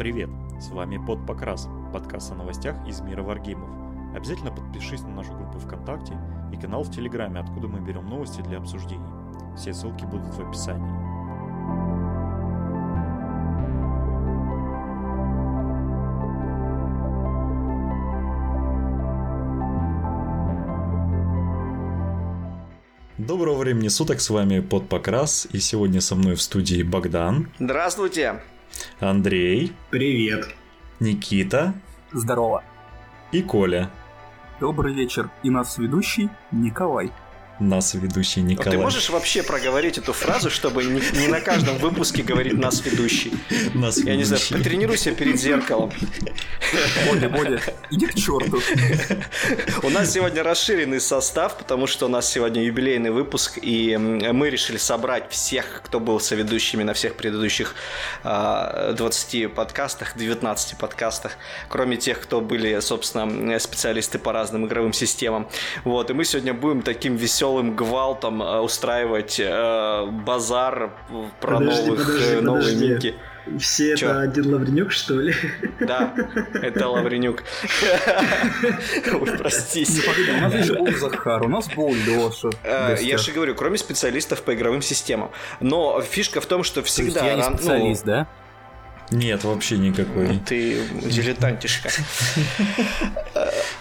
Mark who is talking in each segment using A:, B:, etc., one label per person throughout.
A: Привет! С вами Под Покрас, подкаст о новостях из мира варгеймов. Обязательно подпишись на нашу группу ВКонтакте и канал в Телеграме, откуда мы берем новости для обсуждений. Все ссылки будут в описании. Доброго времени суток, с вами Под Покрас, и сегодня со мной в студии Богдан.
B: Здравствуйте!
A: Андрей.
C: Привет.
A: Никита.
D: Здорово.
A: И Коля.
D: Добрый вечер. И нас ведущий Николай
A: нас ведущий Николай.
B: Ты можешь вообще проговорить эту фразу, чтобы не, не на каждом выпуске говорить нас ведущий?
A: Нас
B: Я не знаю, потренируйся перед зеркалом.
D: Боля, Боля, иди к черту.
B: У нас сегодня расширенный состав, потому что у нас сегодня юбилейный выпуск, и мы решили собрать всех, кто был соведущими на всех предыдущих 20 а, подкастах, 19 подкастах, кроме тех, кто были, собственно, специалисты по разным игровым системам. Вот, и мы сегодня будем таким веселым веселым гвалтом э, устраивать э, базар про
C: подожди,
B: новых,
C: подожди,
B: э, новые
C: подожди.
B: мики.
C: Все
B: Чё?
C: это один Лавренюк, что ли?
B: Да, это Лавренюк. Ой, простите.
D: Погоди, у нас был Захар, у нас был Леша.
B: Э, Я же говорю, кроме специалистов по игровым системам. Но фишка в том, что всегда...
D: Я не
B: ну,
D: специалист, да?
A: Нет, вообще никакой.
B: Ты дилетантишка.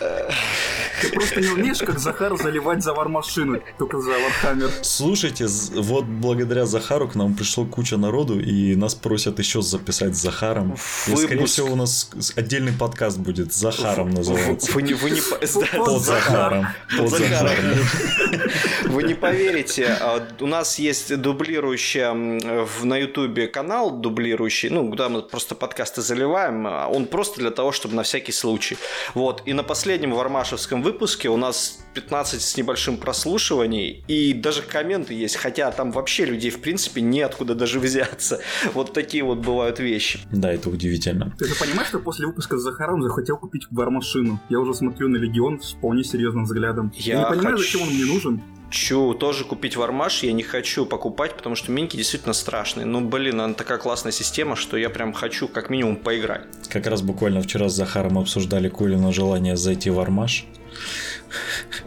D: Ты просто не умеешь, как Захар, заливать за Warmachine, только за Warhammer.
A: Слушайте, вот благодаря Захару к нам пришло куча народу, и нас просят еще записать с Захаром. И, скорее
B: Выпуск.
A: всего, у нас отдельный подкаст будет с Захаром называется.
B: Вы не, вы не,
A: Под Захаром. Под
B: Захаром. Вы не поверите, а, у нас есть дублирующая на Ютубе канал, дублирующий, ну, куда мы просто подкасты заливаем, а он просто для того, чтобы на всякий случай. Вот, и на последнем вармашевском выпуске у нас 15 с небольшим прослушиваний, и даже комменты есть, хотя там вообще людей, в принципе, неоткуда даже взяться. Вот такие вот бывают вещи.
A: Да, это удивительно.
D: Ты же понимаешь, что после выпуска с Захаром захотел купить вар-машину? Я уже смотрю на Легион с вполне серьезным взглядом.
B: Я
D: Я, не понимаю,
B: хочу-
D: зачем он мне нужен.
B: Хочу тоже купить вармаш, я не хочу покупать, потому что миньки действительно страшные. Ну, блин, она такая классная система, что я прям хочу как минимум поиграть.
A: Как раз буквально вчера с Захаром обсуждали Колина желание зайти в Армаш.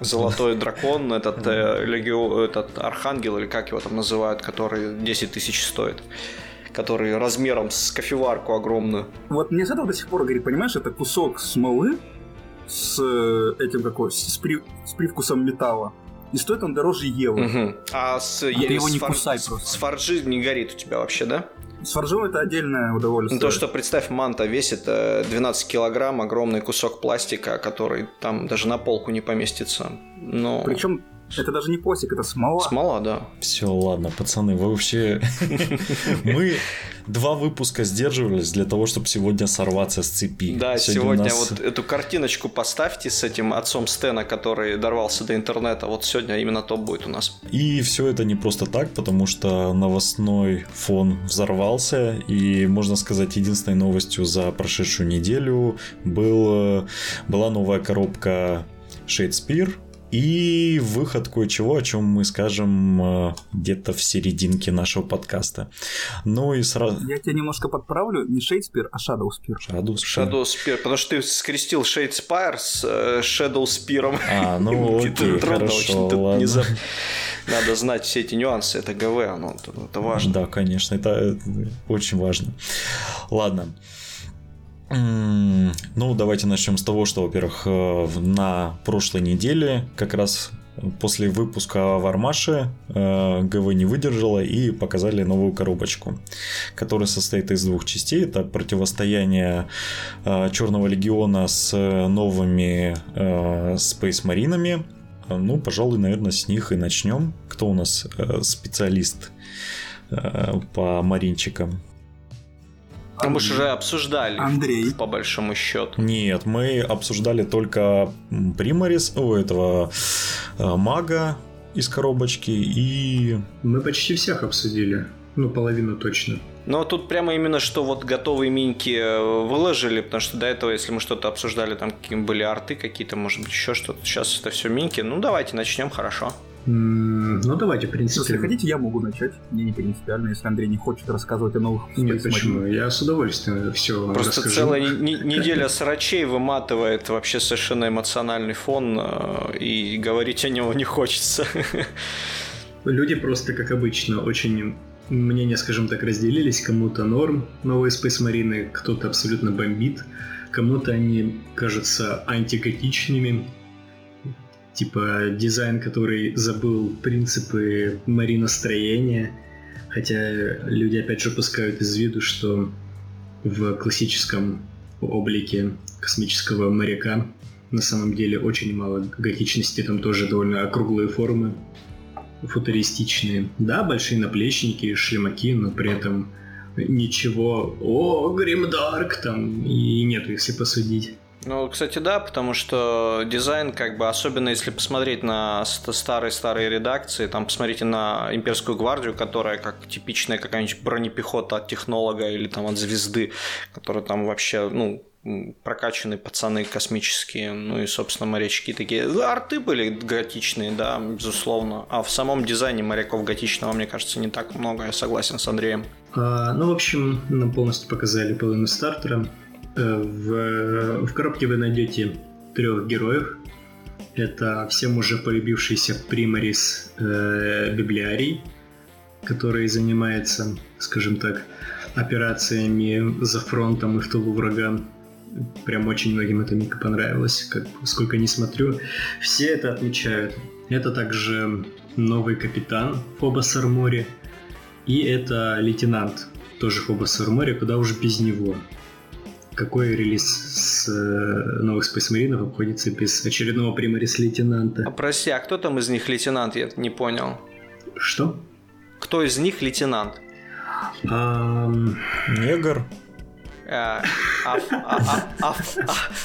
B: Золотой дракон, этот, э, легио, этот архангел, или как его там называют, который 10 тысяч стоит. Который размером с кофеварку огромную.
D: Вот мне с этого до сих пор говорит, понимаешь, это кусок смолы с э, этим какой, с, при- с привкусом металла. И стоит он дороже евро.
B: Мгм. А с,
D: ты
B: е-
D: его
B: с
D: не
B: фар-
D: кусай
B: с-
D: просто.
B: С фаржи не горит у тебя вообще, да?
D: С фаржом это отдельное удовольствие.
B: То, что, представь, манта весит э, 12 килограмм, огромный кусок пластика, который там даже на полку не поместится. Но...
D: Причем это даже не пластик, это смола.
B: Смола, да.
A: Все, ладно, пацаны, вы вообще... Мы два выпуска сдерживались для того, чтобы сегодня сорваться с цепи.
B: Да, сегодня,
A: нас-
B: вот эту картиночку поставьте с этим отцом Стена, который дорвался до интернета. Вот сегодня именно то будет у нас.
A: И все это не просто так, потому что новостной фон взорвался, и, можно сказать, единственной новостью за прошедшую неделю был, э, была новая коробка Shadespire, и выход кое-чего, о чем мы скажем э, где-то в серединке нашего подкаста. Ну и сразу...
D: Я тебя немножко подправлю, не Шейкспир, а Шадоуспир.
A: Shadow Spear.
B: Shadow Spear, потому что ты скрестил Shade Spire с э, Shadow Spear.
A: А, ну окей,
B: трудно
A: хорошо,
B: очень, тут
A: ладно.
B: за- Надо знать все эти нюансы, это ГВ, оно, это важно.
A: Да, конечно, это э, очень важно. Ладно. Ну, давайте начнем с того, что, во-первых, э, на прошлой неделе, как раз после выпуска в Армаше, э, ГВ не выдержала и показали новую коробочку, которая состоит из двух частей. Это противостояние Черного Легиона с новыми э, Space Маринами. Ну, пожалуй, наверное, с них и начнем. Кто у нас э, специалист э, по маринчикам?
B: А мы же уже обсуждали,
D: Андрей.
B: по большому счету.
A: Нет, мы обсуждали только м, Примарис, у этого э, мага из коробочки и...
C: Мы почти всех обсудили. Ну, половину точно.
B: Но тут прямо именно что вот готовые миньки э, выложили, потому что до этого, если мы что-то обсуждали, там какие были арты какие-то, может быть, еще что-то. Сейчас это все миньки. Ну, давайте начнем, хорошо.
C: Ну, давайте, в принципе.
D: Если хотите, я могу начать. Мне не принципиально, если Андрей не хочет рассказывать о новых
C: Нет, почему? Я с удовольствием все
B: Просто
C: расскажу.
B: целая неделя срачей выматывает вообще совершенно эмоциональный фон, э, и говорить о него не хочется.
C: Люди просто, как обычно, очень мнения, скажем так, разделились. Кому-то норм новые Space Marine, кто-то абсолютно бомбит. Кому-то они кажутся антиготичными, типа дизайн, который забыл принципы мариностроения, хотя люди опять же пускают из виду, что в классическом облике космического моряка на самом деле очень мало готичности, там тоже довольно округлые формы, футуристичные. Да, большие наплечники, шлемаки, но при этом ничего, о, Гримдарк там и нету, если посудить.
B: Ну, кстати, да, потому что дизайн, как бы, особенно если посмотреть на старые-старые редакции, там, посмотрите на Имперскую гвардию, которая как типичная какая-нибудь бронепехота от технолога или там от звезды, которая там вообще, ну, прокачанные пацаны космические, ну и, собственно, морячки такие. Арты были готичные, да, безусловно. А в самом дизайне моряков готичного, мне кажется, не так много, я согласен с Андреем.
C: А, ну, в общем, нам полностью показали половину стартера. Э, в, в коробке вы найдете трех героев. Это всем уже полюбившийся Примарис э, Библиарий, который занимается, скажем так, операциями за фронтом и в тылу врага. Прям очень многим эта мика понравилась, как, сколько не смотрю. Все это отмечают. Это также новый капитан Фобос Армори. И это лейтенант, тоже Фобос Армори, куда уже без него какой релиз с э, новых Space Marine обходится без очередного примарис лейтенанта.
B: А прости, а кто там из них лейтенант, я не понял.
C: Что?
B: Кто из них лейтенант?
A: Um... Негр.
B: А,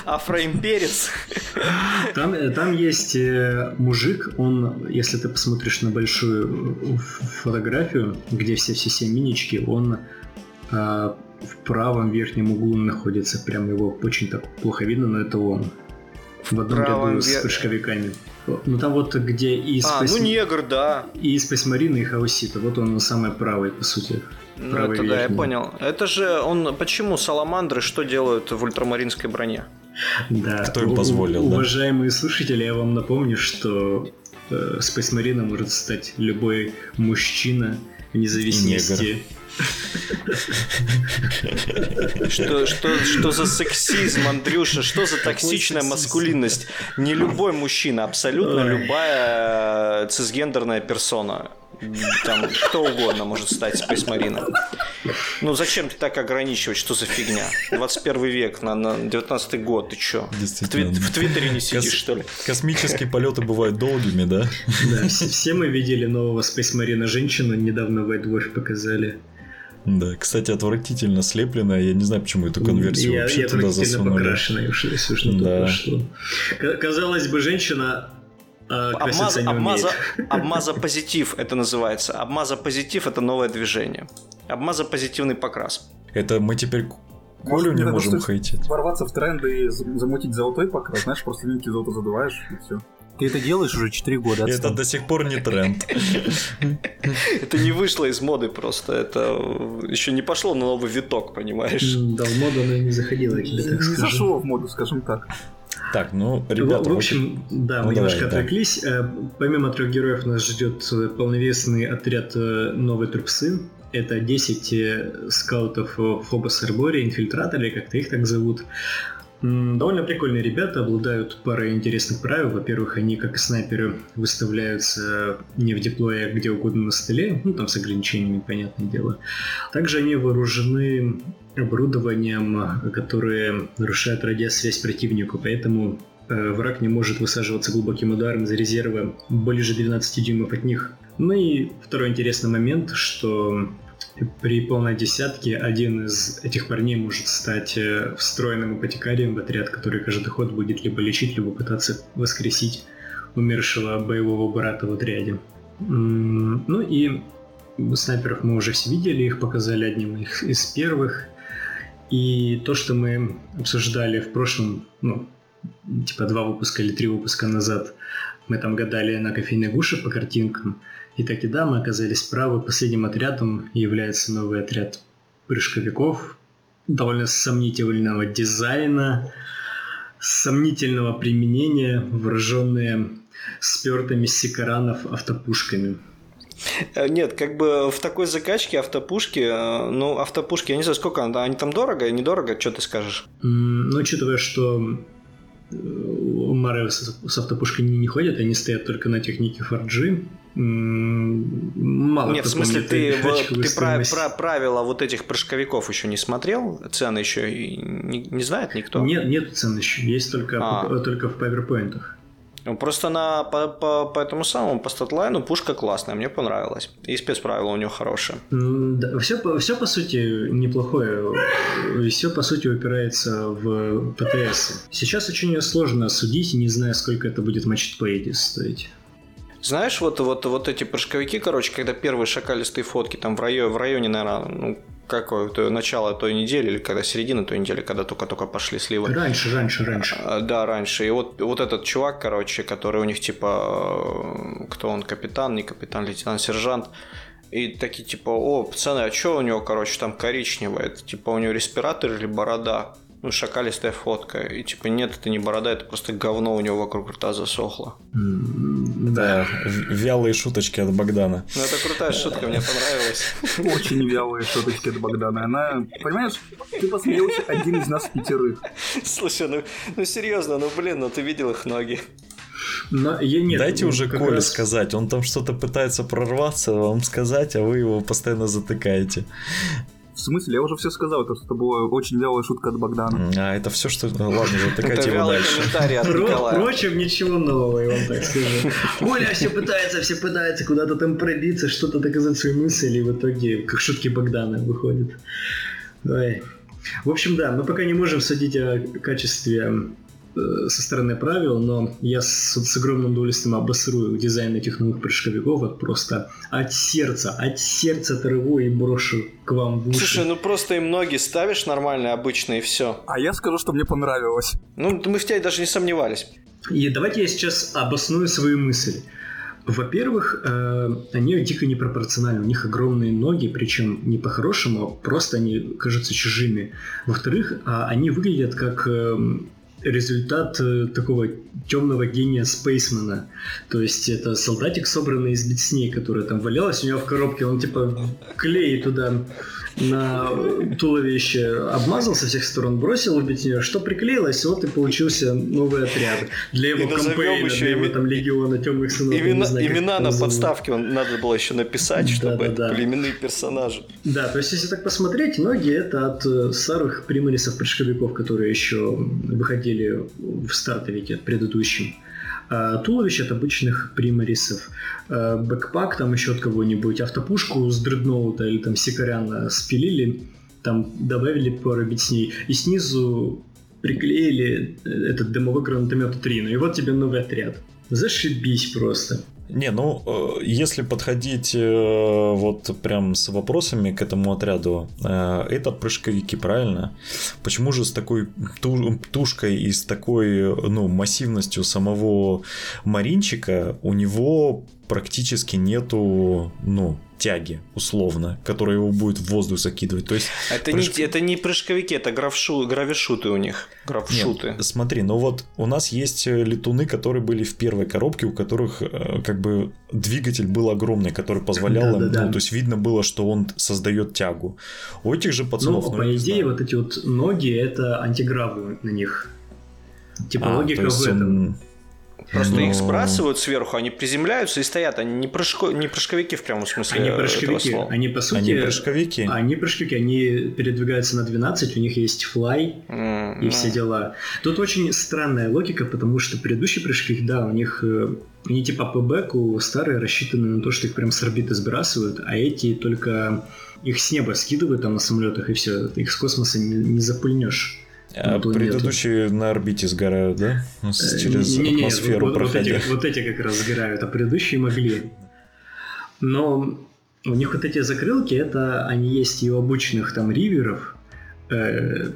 B: Афроимперец.
C: Там, там есть э, мужик, он, если ты посмотришь на большую фотографию, где все все все минички, он а, в правом верхнем углу находится. Прям его очень так плохо видно, но это он. В одном ряду вер... с прыжковиками. Ну там вот где и
B: А, Space... ну негр, да.
C: И Space Marine, и Хаусита. Вот он самый правый, по сути.
B: Ну это верхний. да, я понял. Это же он... Почему саламандры что делают в ультрамаринской броне?
C: Да.
A: Кто им позволил,
C: у- да? Уважаемые слушатели, я вам напомню, что э, Space Marine может стать любой мужчина, вне зависимости
B: что, что, что за сексизм, Андрюша? Что за токсичная маскулинность? Не любой мужчина, абсолютно любая э, цисгендерная персона. Там кто угодно может стать спейсмарином. Ну зачем ты так ограничивать? Что за фигня? 21 век, на, на 19 год, ты чё? В, тви- в Твиттере не сидишь, Кос- что ли?
A: Космические полеты бывают долгими, да?
C: Да, все мы видели нового спейсмарина женщину, недавно в White показали.
A: Да, кстати, отвратительно слепленная. Я не знаю, почему эту конверсию я, вообще я туда засунули.
C: покрашенная, уж, если уж на да. пошло. Казалось бы, женщина
B: а, Обмаза, обмаза, обмаза позитив это называется. Обмаза позитив это новое движение. Обмаза позитивный покрас.
A: Это мы теперь Колю не можем хейтить.
D: Ворваться в тренды и замутить золотой покрас, знаешь, просто линки золото задуваешь и все. Ты это делаешь уже 4 года.
A: Это до сих пор не тренд.
B: Это не вышло из моды просто. Это еще не пошло на новый виток, понимаешь?
C: Да, в моду оно не заходило, тебе так
D: Не зашло в моду, скажем так.
A: Так, ну, ребята...
C: В, в общем, да, ну, мы немножко отвлеклись. Э, помимо трех героев нас ждет полновесный отряд э, новой трупсы. Это 10 скаутов Фобос Арбори, инфильтраторы, как-то их так зовут. Довольно прикольные ребята, обладают парой интересных правил. Во-первых, они, как и снайперы, выставляются не в диплое, а где угодно на столе, ну там с ограничениями, понятное дело. Также они вооружены оборудованием, которое нарушает радиосвязь противнику, поэтому э, враг не может высаживаться глубоким ударом из резерва ближе 12 дюймов от них. Ну и второй интересный момент, что при полной десятке один из этих парней может стать э, встроенным апотекарием в отряд, который каждый ход будет либо лечить, либо пытаться воскресить умершего боевого брата в отряде. Ну и снайперов мы уже все видели, их показали одним из первых. И то, что мы обсуждали в прошлом, ну, типа два выпуска или три выпуска назад, Мы там гадали на кофейной гуше по картинкам. И так и да, мы оказались правы. Последним отрядом является новый отряд прыжковиков, довольно сомнительного дизайна, сомнительного применения, вооруженные спертыми сикаранов автопушками.
B: Э, нет, как бы в такой закачке автопушки, э, ну, автопушки, я не знаю, сколько они там дорого, недорого, что ты скажешь?
C: Ну, учитывая, что Мары с автопушкой не, не ходят, они стоят только на технике 4G.
B: Мало Нет, в смысле, ты, ты про, про правила вот этих прыжковиков еще не смотрел? Цены еще не, не знает никто?
C: Нет, нет цен еще. Есть только, а. только в PowerPoint.
B: Ну, просто на, по, по, по этому самому, по статлайну пушка классная, мне понравилась. И спецправила у нее хорошие.
C: Да, все, все по сути неплохое. Все по сути упирается в ПТС. Сейчас очень сложно судить, не зная, сколько это будет в матчпейде стоить.
B: Знаешь, вот, вот, вот эти прыжковики, короче, когда первые шакалистые фотки там в районе, в районе наверное, ну, какое-то начало той недели, или когда середина той недели, когда только-только пошли сливы.
C: Раньше, раньше, раньше.
B: А, да, раньше. И вот, вот этот чувак, короче, который у них типа, э, кто он, капитан, не капитан, лейтенант, сержант, и такие типа, о, пацаны, а что у него, короче, там коричневое? Это типа у него респиратор или борода? Ну, шакалистая фотка. И типа, нет, это не борода, это просто говно у него вокруг рта засохло.
A: Да, вялые шуточки от Богдана.
B: Ну, это крутая шутка, мне понравилась.
D: Очень вялые шуточки от Богдана. Она, понимаешь, ты посмеялся один из нас пятерых.
B: Слушай, ну, ну серьезно, ну блин, ну ты видел их ноги.
A: Но я нет, Дайте ну, уже Коле раз... сказать, он там что-то пытается прорваться, вам сказать, а вы его постоянно затыкаете.
D: В смысле? Я уже все сказал, то, что это была очень вялая шутка от Богдана.
A: А, это все, что... Ну, ладно, затыкайте его дальше.
C: Впрочем, ничего нового, я вам так скажу. Оля все пытается, все пытается куда-то там пробиться, что-то доказать свои мысли, и в итоге, как шутки Богдана, выходит. Ой. В общем, да, мы пока не можем судить о качестве со стороны правил, но я с, с огромным удовольствием обосрую дизайн этих новых прыжковиков вот просто от сердца, от сердца оторву и брошу к вам в уши.
B: Слушай, ну просто им ноги ставишь нормальные, обычные, и все.
D: А я скажу, что мне понравилось.
B: Ну, мы в тебя даже не сомневались.
C: И давайте я сейчас обосную свою мысль. Во-первых, э, они дико непропорциональны. У них огромные ноги, причем не по-хорошему, а просто они кажутся чужими. Во-вторых, э, они выглядят как э, результат э, такого темного гения Спейсмена. То есть это солдатик, собранный из битсней, которая там валялась у него в коробке, он типа клей туда на туловище обмазал со всех сторон, бросил убить нее, что приклеилось, вот и получился новый отряд. Для его кампейна, еще для его там легиона темных сынов.
B: Имена, знаю, имена на подставке он надо было еще написать, чтобы да, да, да. племенные персонажи.
C: Да, то есть если так посмотреть, ноги это от э, старых примарисов-прыжковиков, которые еще выходили в стартовике предыдущем. А, туловище от обычных примарисов, а, бэкпак там еще от кого-нибудь, автопушку с дредноута или там сикаряна спилили, там добавили пару бит с ней, и снизу приклеили э, этот дымовой гранатомет 3. Ну и вот тебе новый отряд. Зашибись просто.
A: Не, ну, э, если подходить э, вот прям с вопросами к этому отряду, э, это прыжковики, правильно? Почему же с такой тушкой и с такой, ну, массивностью самого Маринчика у него практически нету, ну, тяги, условно, которая его будет в воздух закидывать. То есть
B: это, прыжк... не, это не прыжковики, это гравшу, гравишуты у них. Гравшуты.
A: Нет, смотри, ну вот у нас есть э, летуны, которые были в первой коробке, у которых э, как бы двигатель был огромный, который позволял да, им, да, да. ну, то есть видно было, что он создает тягу. У этих же пацанов...
C: Ну, ну по идее, знаю. вот эти вот ноги, это антигравы на них. Типа а, логика в этом. Он
B: Просто Но... их сбрасывают сверху, они приземляются и стоят. Они не, прыжко... не прыжковики в прямом смысле
C: Они прыжковики. Они, по сути...
A: Они прыжковики.
C: Они прыжковики. Они передвигаются на 12, у них есть флай mm-hmm. и все дела. Тут очень странная логика, потому что предыдущие прыжки, да, у них... Э, они типа по бэку старые рассчитаны на то, что их прям с орбиты сбрасывают, а эти только их с неба скидывают там на самолетах и все. Их с космоса не, не запульнешь.
A: А предыдущие на орбите сгорают, да? Э, через не, не, атмосферу
C: вот, проходя. Вот эти, вот эти как раз сгорают, а предыдущие могли. Но у них вот эти закрылки, это они есть и у обычных там риверов, Э,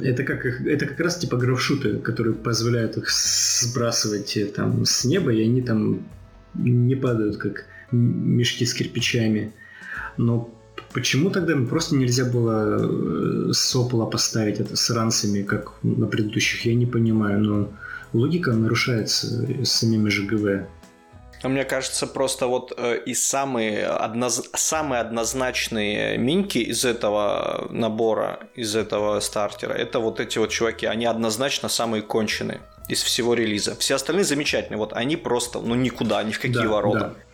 C: это как, это как раз типа графшуты, которые позволяют их сбрасывать там с неба, и они там не падают, как мешки с кирпичами. Но почему тогда просто нельзя было э, сопола поставить это с ранцами, как на предыдущих, я не понимаю, но логика нарушается самими же ГВ.
B: А мне кажется, просто вот э, и самые, одноз... самые однозначные миньки из этого набора, из этого стартера, это вот эти вот чуваки, они однозначно самые конченые из всего релиза. Все остальные замечательные, вот они просто, ну никуда, ни в какие да, ворота. Да.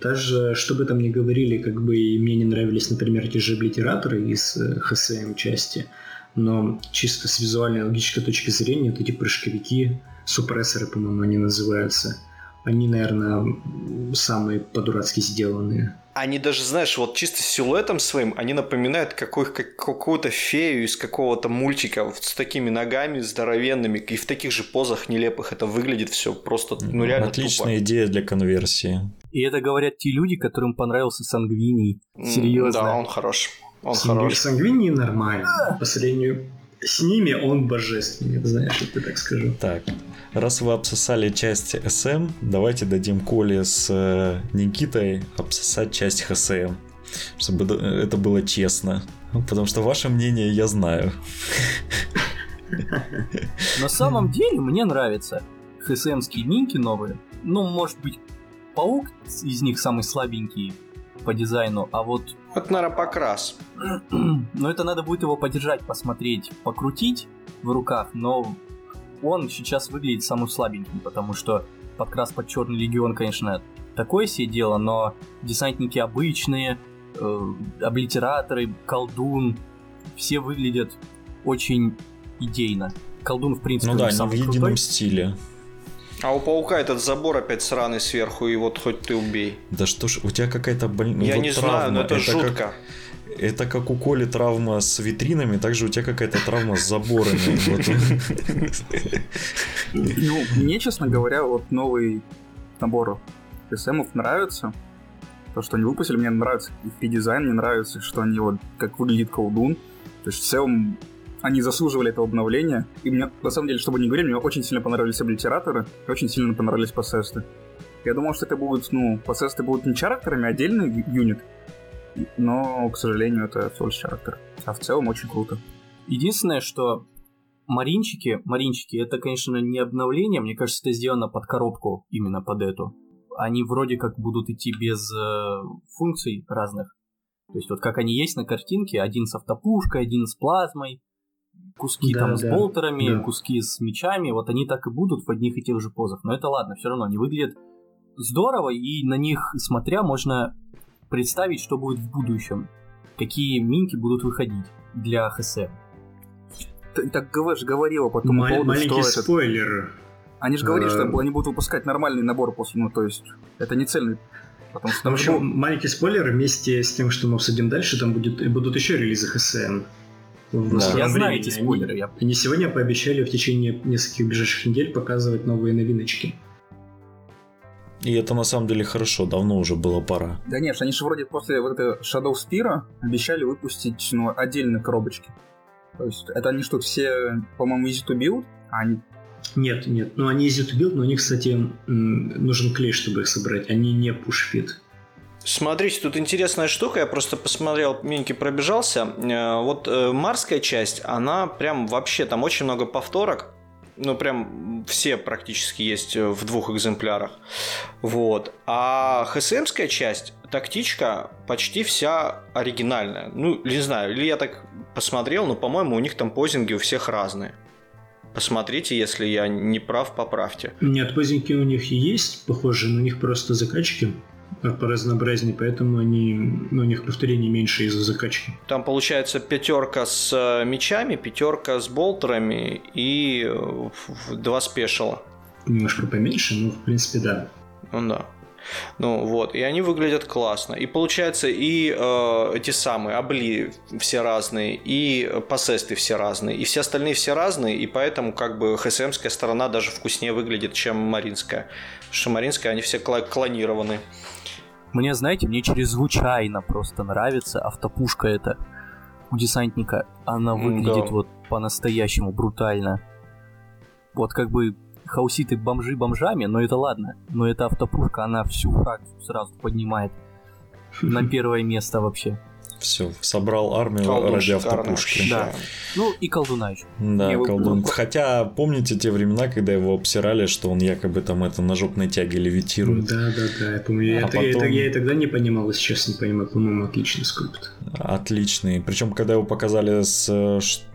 C: Даже, что бы там ни говорили, как бы мне не нравились, например, те же облитераторы из HSM части, но чисто с визуальной логической точки зрения, вот эти прыжковики, супрессоры, по-моему, они называются – они, наверное, самые по-дурацки сделанные.
B: Они даже, знаешь, вот чисто силуэтом своим, они напоминают какой, как, какую-то фею из какого-то мультика вот с такими ногами здоровенными и в таких же позах нелепых. Это выглядит все просто, ну реально
A: Отличная тупо. идея для конверсии.
E: И это говорят те люди, которым понравился Сангвиний. Серьезно.
B: Да, он хорош. Он
C: Сангви... хорош. Сангвиний нормально. По сравнению с ними он божественный, знаешь, я так скажу.
A: Так, раз вы обсосали часть SM, давайте дадим Коле с э, Никитой обсосать часть ХСМ, чтобы это было честно. Потому что ваше мнение я знаю.
E: На самом деле мне нравятся ХСМские нинки новые. Ну, может быть, паук из них самый слабенький по дизайну, а вот...
B: Вот, наверное, покрас.
E: Но это надо будет его подержать, посмотреть, покрутить в руках, но он сейчас выглядит самым слабеньким, потому что подкрас под Черный Легион, конечно, такое себе дело, но десантники обычные, э, облитераторы, колдун, все выглядят очень идейно. Колдун, в принципе,
A: ну да, не в едином крутой. стиле.
B: А у паука этот забор опять сраный сверху, и вот хоть ты убей.
A: Да что ж, у тебя какая-то больная.
B: Я вот не травма. знаю, но это, это жутко.
A: Как... Это как у Коли травма с витринами, также у тебя какая-то травма с заборами.
D: Ну, мне, честно говоря, вот новый набор СМов нравится. То, что они выпустили, мне нравится. И дизайн мне нравится, что они вот как выглядит колдун. То есть в целом они заслуживали этого обновления. И мне, на самом деле, чтобы не говорили, мне очень сильно понравились облитераторы, и очень сильно понравились пассесты. Я думал, что это будут, ну, пассесты будут не чарактерами, а отдельный юнит. Но, к сожалению, это всего лишь чарактер. А в целом очень круто.
E: Единственное, что Маринчики, Маринчики, это, конечно, не обновление, мне кажется, это сделано под коробку именно под эту. Они вроде как будут идти без э, функций разных. То есть вот как они есть на картинке, один с автопушкой, один с плазмой, куски да, там да, с болтерами, да. куски с мечами, вот они так и будут в одних и тех же позах. Но это ладно, все равно они выглядят здорово, и на них смотря можно представить, что будет в будущем, какие минки будут выходить для ХСМ.
D: Ты так ГВ же говорила по тому
C: Маль- поводу, маленький что спойлер. Этот...
D: Они же говорили, что э, они будут выпускать нормальный набор после, ну то есть это не цельный
C: Потому что там в общем, был... маленький спойлер, вместе с тем, что мы обсудим дальше, там будет, будут еще релизы ХСМ
E: в да. Я знаю эти спойлеры. Они,
C: я... они сегодня пообещали в течение нескольких ближайших недель показывать новые новиночки.
A: И это на самом деле хорошо, давно уже было пора.
D: Да нет, они же вроде после вот этого Shadow Spear обещали выпустить ну, отдельные коробочки. То есть это они что, все, по-моему, easy to build, а они
C: нет, нет. Ну, они easy to build, но у них, кстати, нужен клей, чтобы их собрать. Они не push fit.
B: Смотрите, тут интересная штука, я просто посмотрел, миньки пробежался. Э, вот э, марская часть, она прям вообще, там очень много повторок. Ну, прям все практически есть в двух экземплярах. Вот. А ХСМская часть, тактичка почти вся оригинальная. Ну, не знаю, или я так посмотрел, но, по-моему, у них там позинги у всех разные. Посмотрите, если я не прав, поправьте.
C: Нет, позинги у них есть, похоже, но у них просто закачки по разнообразнее, поэтому они, ну, у них повторений меньше из-за закачки.
B: Там получается пятерка с э, мечами, пятерка с болтерами и э, два спешила.
C: Немножко поменьше, но в принципе да.
B: Ну да. Ну вот, и они выглядят классно. И получается, и э, эти самые обли все разные, и посесты все разные, и все остальные все разные, и поэтому как бы ХСМская сторона даже вкуснее выглядит, чем Маринская. Потому что Маринская, они все клонированы.
E: Мне, знаете, мне чрезвычайно просто нравится автопушка эта. у десантника, она выглядит да. вот по-настоящему брутально. Вот как бы хауситы бомжи бомжами, но это ладно. Но эта автопушка, она всю фракцию сразу поднимает на первое место вообще.
A: Все, собрал армию Колдун ради автопушки.
E: Да. Ну и колдуна еще.
A: Да, Мне колдун. Его... Хотя помните те времена, когда его обсирали, что он якобы там это на жопной тяге левитирует.
C: Да, да, да, я помню. А я, потом... я, я и тогда не понимал, если честно не понимаю. По-моему, отличный скульпт.
A: Отличный. Причем, когда его показали с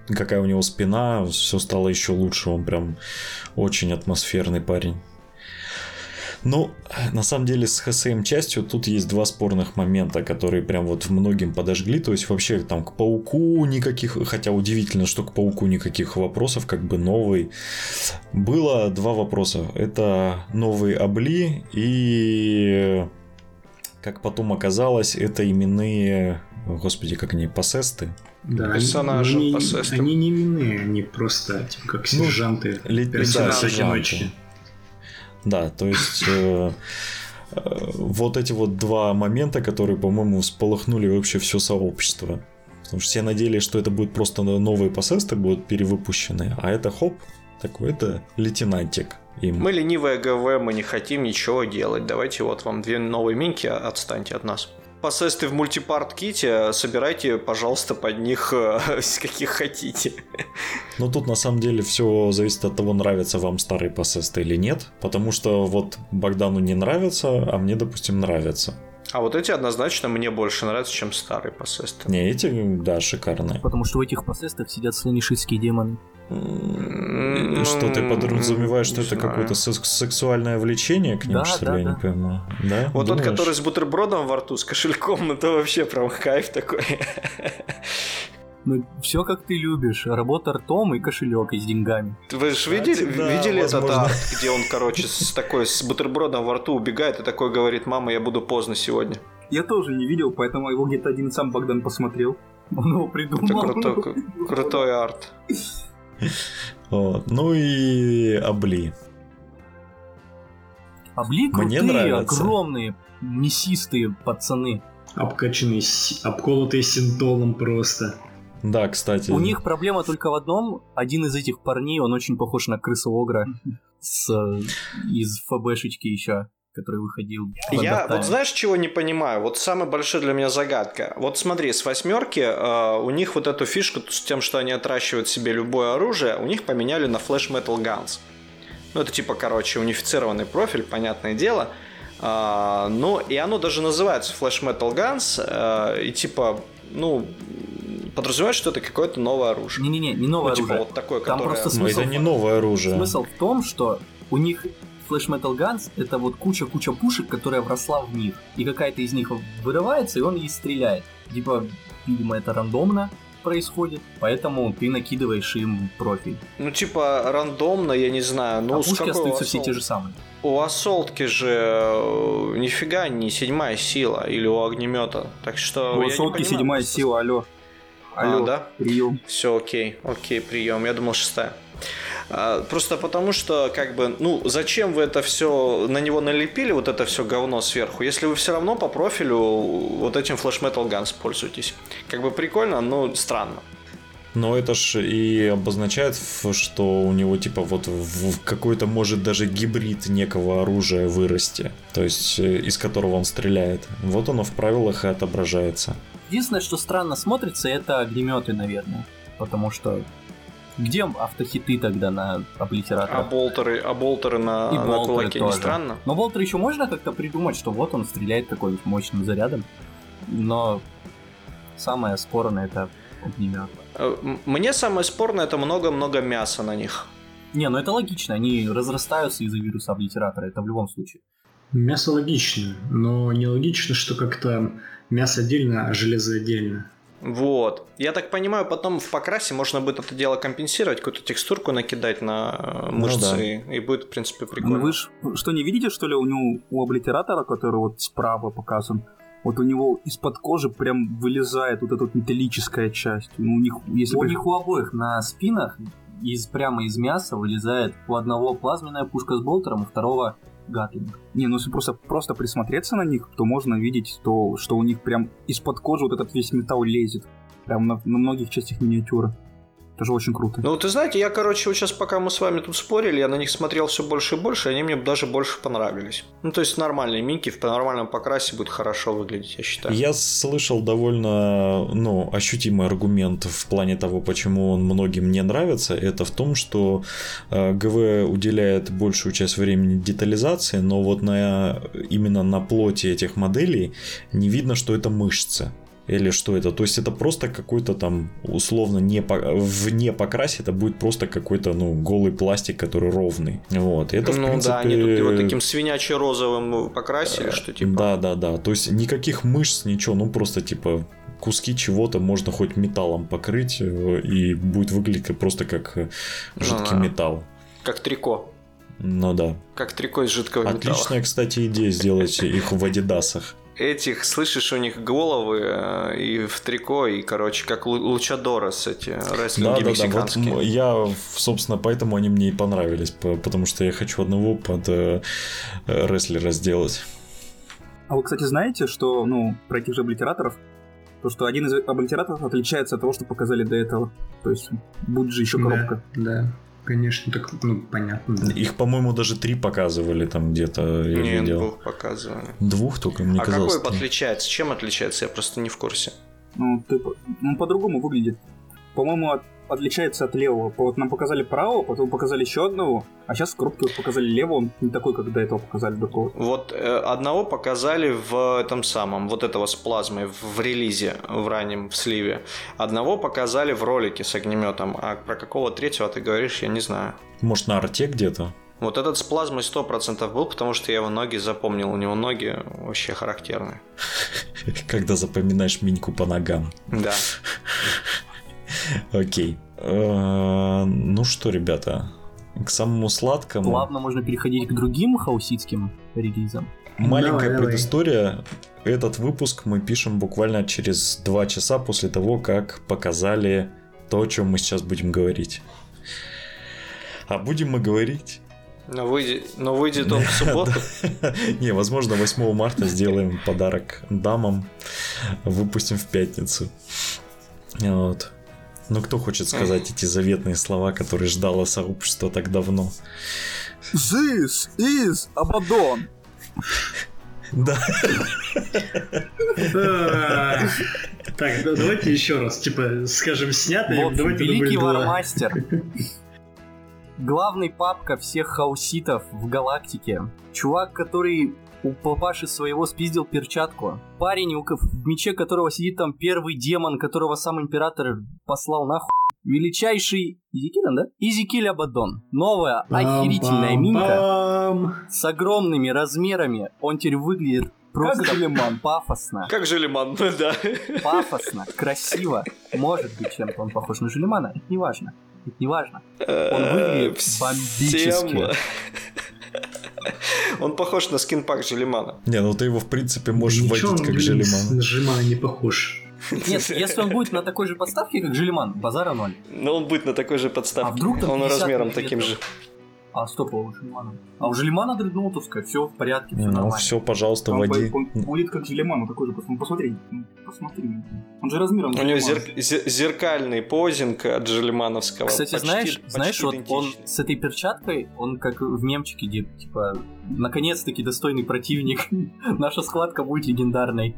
A: какая у него спина, все стало еще лучше. Он прям очень атмосферный парень. Ну, на самом деле с ХСМ частью тут есть два спорных момента, которые прям вот многим подожгли. То есть вообще там к пауку никаких, хотя удивительно, что к пауку никаких вопросов, как бы новый. Было два вопроса. Это новые обли и как потом оказалось, это именные, господи, как они, посесты.
C: Да, персонажи они, они, они не именные, они просто типа как ну, сержанты, ну, персонажи да, сержанты.
A: Да, то есть э, э, вот эти вот два момента, которые, по-моему, сполохнули вообще все сообщество. Потому что все надеялись, что это будет просто новые посесты будут перевыпущены, а это хоп, такой это лейтенантик.
B: Им. Мы ленивая ГВ, мы не хотим ничего делать. Давайте вот вам две новые минки, отстаньте от нас посесты в мультипарт-ките, собирайте, пожалуйста, под них э, каких хотите.
A: Ну, тут на самом деле все зависит от того, нравятся вам старые посесты или нет. Потому что вот Богдану не нравится, а мне, допустим, нравится.
B: А вот эти однозначно мне больше нравятся, чем старые посесты.
A: Не, эти, да, шикарные.
E: Потому что в этих посестах сидят слонишитские демоны.
A: И что ты подразумеваешь, что это какое-то сексуальное влечение к ним, да, что ли, да, я да. не понимаю. Да?
B: Вот Думаешь? тот, который с бутербродом во рту, с кошельком, это вообще прям кайф такой.
E: Ну, все как ты любишь. Работа ртом и кошелек и с деньгами.
B: Вы же видели, да, видели этот арт, где он, короче, с такой с бутербродом во рту убегает и такой говорит, мама, я буду поздно сегодня.
D: Я тоже не видел, поэтому его где-то один сам Богдан посмотрел. Он его придумал.
B: Это крутой, крутой арт.
A: Вот. Ну и Обли.
E: Обли крутые, Мне нравятся. огромные, мясистые пацаны.
C: Обкачанные, обколотые синтолом просто.
A: Да, кстати.
E: У них проблема только в одном. Один из этих парней, он очень похож на крысу Огра с, из ФБшечки еще который выходил.
B: Я вот знаешь, чего не понимаю? Вот самая большая для меня загадка. Вот смотри, с восьмерки э, у них вот эту фишку с тем, что они отращивают себе любое оружие, у них поменяли на Flash Metal Guns. Ну, это типа, короче, унифицированный профиль, понятное дело. Э, ну, и оно даже называется Flash Metal Guns. Э, и типа, ну, подразумевает, что это какое-то новое оружие.
E: Не-не-не, не новое
B: ну, типа
E: оружие.
B: вот такое,
E: Там
B: которое...
E: просто смысл...
A: это не новое оружие.
E: Смысл в том, что у них Flash Metal Guns это вот куча-куча пушек, которая вросла в них. И какая-то из них вырывается, и он ей стреляет. Типа, видимо, это рандомно происходит, поэтому ты накидываешь им профиль.
B: Ну, типа, рандомно, я не знаю. Ну,
E: а пушки остаются все те же самые.
B: У Ассолтки же э, нифига не седьмая сила или у огнемета. Так что.
D: У Ассолтки седьмая сила, алло.
B: Алло, а, да? Прием. Все, окей, окей, прием. Я думал шестая. А, просто потому что, как бы, ну, зачем вы это все на него налепили, вот это все говно сверху, если вы все равно по профилю вот этим Flash Metal Guns пользуетесь. Как бы прикольно, но странно.
A: Но это ж и обозначает, что у него типа вот в какой-то может даже гибрид некого оружия вырасти, то есть э, из которого он стреляет. Вот оно в правилах и отображается.
E: Единственное, что странно смотрится, это огнеметы, наверное. Потому что где автохиты тогда на облитераторах?
B: А болтеры, а болтеры на, И на кулаке тоже. не странно?
E: Но болтеры еще можно как-то придумать, что вот он стреляет такой мощным зарядом. Но самое спорное это огнемет.
B: Э, мне самое спорное это много-много мяса на них.
E: Не, ну это логично, они разрастаются из-за вируса облитератора, это в любом случае.
C: Мясо логично, но не логично, что как-то мясо отдельно, а железо отдельно.
B: Вот. Я так понимаю, потом в покрасе можно будет это дело компенсировать, какую-то текстурку накидать на э, мышцы, ну, да. и, будет, в принципе, прикольно.
D: Ну, вы ж, что, не видите, что ли, у него, у облитератора, который вот справа показан, вот у него из-под кожи прям вылезает вот эта вот металлическая часть. Ну, у них,
E: если у них у обоих на спинах из, прямо из мяса вылезает у одного плазменная пушка с болтером, у второго Гатлинг.
D: Не, ну если просто, просто присмотреться на них, то можно видеть то, что у них прям из-под кожи вот этот весь металл лезет. Прям на, на многих частях миниатюры. Тоже очень круто.
B: Ну, ты знаете, я, короче, вот сейчас, пока мы с вами тут спорили, я на них смотрел все больше и больше, и они мне даже больше понравились. Ну, то есть нормальные минки в нормальном покрасе будет хорошо выглядеть, я считаю.
A: Я слышал довольно, ну, ощутимый аргумент в плане того, почему он многим не нравится. Это в том, что э, ГВ уделяет большую часть времени детализации, но вот на, именно на плоти этих моделей не видно, что это мышцы или что это. То есть это просто какой-то там условно не по, вне покрасе, это будет просто какой-то ну голый пластик, который ровный. Вот. Это,
B: ну
A: в принципе...
B: да, они тут его таким свинячо-розовым покрасили, что типа...
A: Да, да, да. То есть никаких мышц, ничего, ну просто типа куски чего-то можно хоть металлом покрыть, э, и будет выглядеть просто как э, жидкий ну, металл.
B: Как трико.
A: Ну да.
B: Как трико из жидкого
A: Отличная,
B: металла.
A: Отличная, кстати, идея сделать их в адидасах
B: этих, слышишь, у них головы э, и в трико, и, короче, как Лучадорос эти рестлинги да, мексиканские. Да,
A: да. Вот я, собственно, поэтому они мне и понравились, потому что я хочу одного под э, рестлера сделать.
D: А вы, кстати, знаете, что, ну, про этих же облитераторов, то, что один из облитераторов отличается от того, что показали до этого. То есть, будет же еще коробка.
C: Да, да. Конечно, так, ну, понятно. Да.
A: Их, по-моему, даже три показывали там где-то. Я
B: Нет,
A: видел.
B: двух показывали.
A: Двух только, мне
B: а
A: казалось.
B: А какой отличается? Чем отличается? Я просто не в курсе.
D: Ну, ты, ну по-другому выглядит. По-моему, от отличается от левого. Вот нам показали правого, потом показали еще одного, а сейчас в коробке вот показали левого, он не такой, как до этого показали другого.
B: Вот э, одного показали в этом самом, вот этого с плазмой в, в релизе, в раннем, в сливе. Одного показали в ролике с огнеметом, а про какого третьего ты говоришь, я не знаю.
A: Может, на арте где-то?
B: Вот этот с плазмой 100% был, потому что я его ноги запомнил. У него ноги вообще характерные.
A: Когда запоминаешь миньку по ногам.
B: Да.
A: Окей. Э, ну что, ребята, к самому сладкому.
E: Плавно можно переходить к другим хауситским релизам.
A: Маленькая давай, предыстория. Этот выпуск мы пишем буквально через два часа после того, как показали то, о чем мы сейчас будем говорить. А будем мы говорить
B: но, выйдет, но выйдет он в субботу.
A: Не, возможно, 8 марта сделаем подарок дамам, выпустим в пятницу. Вот. Ну, кто хочет сказать эти заветные слова, которые ждало сообщество так давно?
D: This is Abaddon.
A: Да.
C: Так, давайте еще раз, типа, скажем, снято.
E: Давайте великий вармастер. Главный папка всех хауситов в галактике. Чувак, который у папаши своего спиздил перчатку. Парень, в мече которого сидит там первый демон, которого сам император послал нахуй. Величайший Изикилен, да? Изикиль Абадон. Новая охерительная минка с огромными размерами. Он теперь выглядит Просто как Желеман. Пафосно.
B: Как Желеман, да.
E: Пафосно, красиво. Может быть, чем-то он похож на Желемана, это не важно. Это не важно. Он выглядит бомбически.
B: Он похож на скинпак Желемана.
A: Не, ну ты его в принципе можешь Ничего, водить как Желеман.
C: На Желемана не похож.
E: Нет, если он будет на такой же подставке, как Желеман, базара ноль.
B: Но он будет на такой же подставке. А вдруг он размером таким же.
E: А стоп, а у Желемана? А у Желемана дредноутовская, все в порядке, все ну, нормально.
A: все, пожалуйста, води.
D: Он, он будет как Желеман, такой же, ну, посмотри, ну, посмотри. Он же размером
B: У него зер- зеркальный позинг от Желемановского.
E: Кстати, почти, знаешь, почти знаешь вот он с этой перчаткой, он как в мемчике, где, типа, наконец-таки достойный противник, наша складка будет легендарной.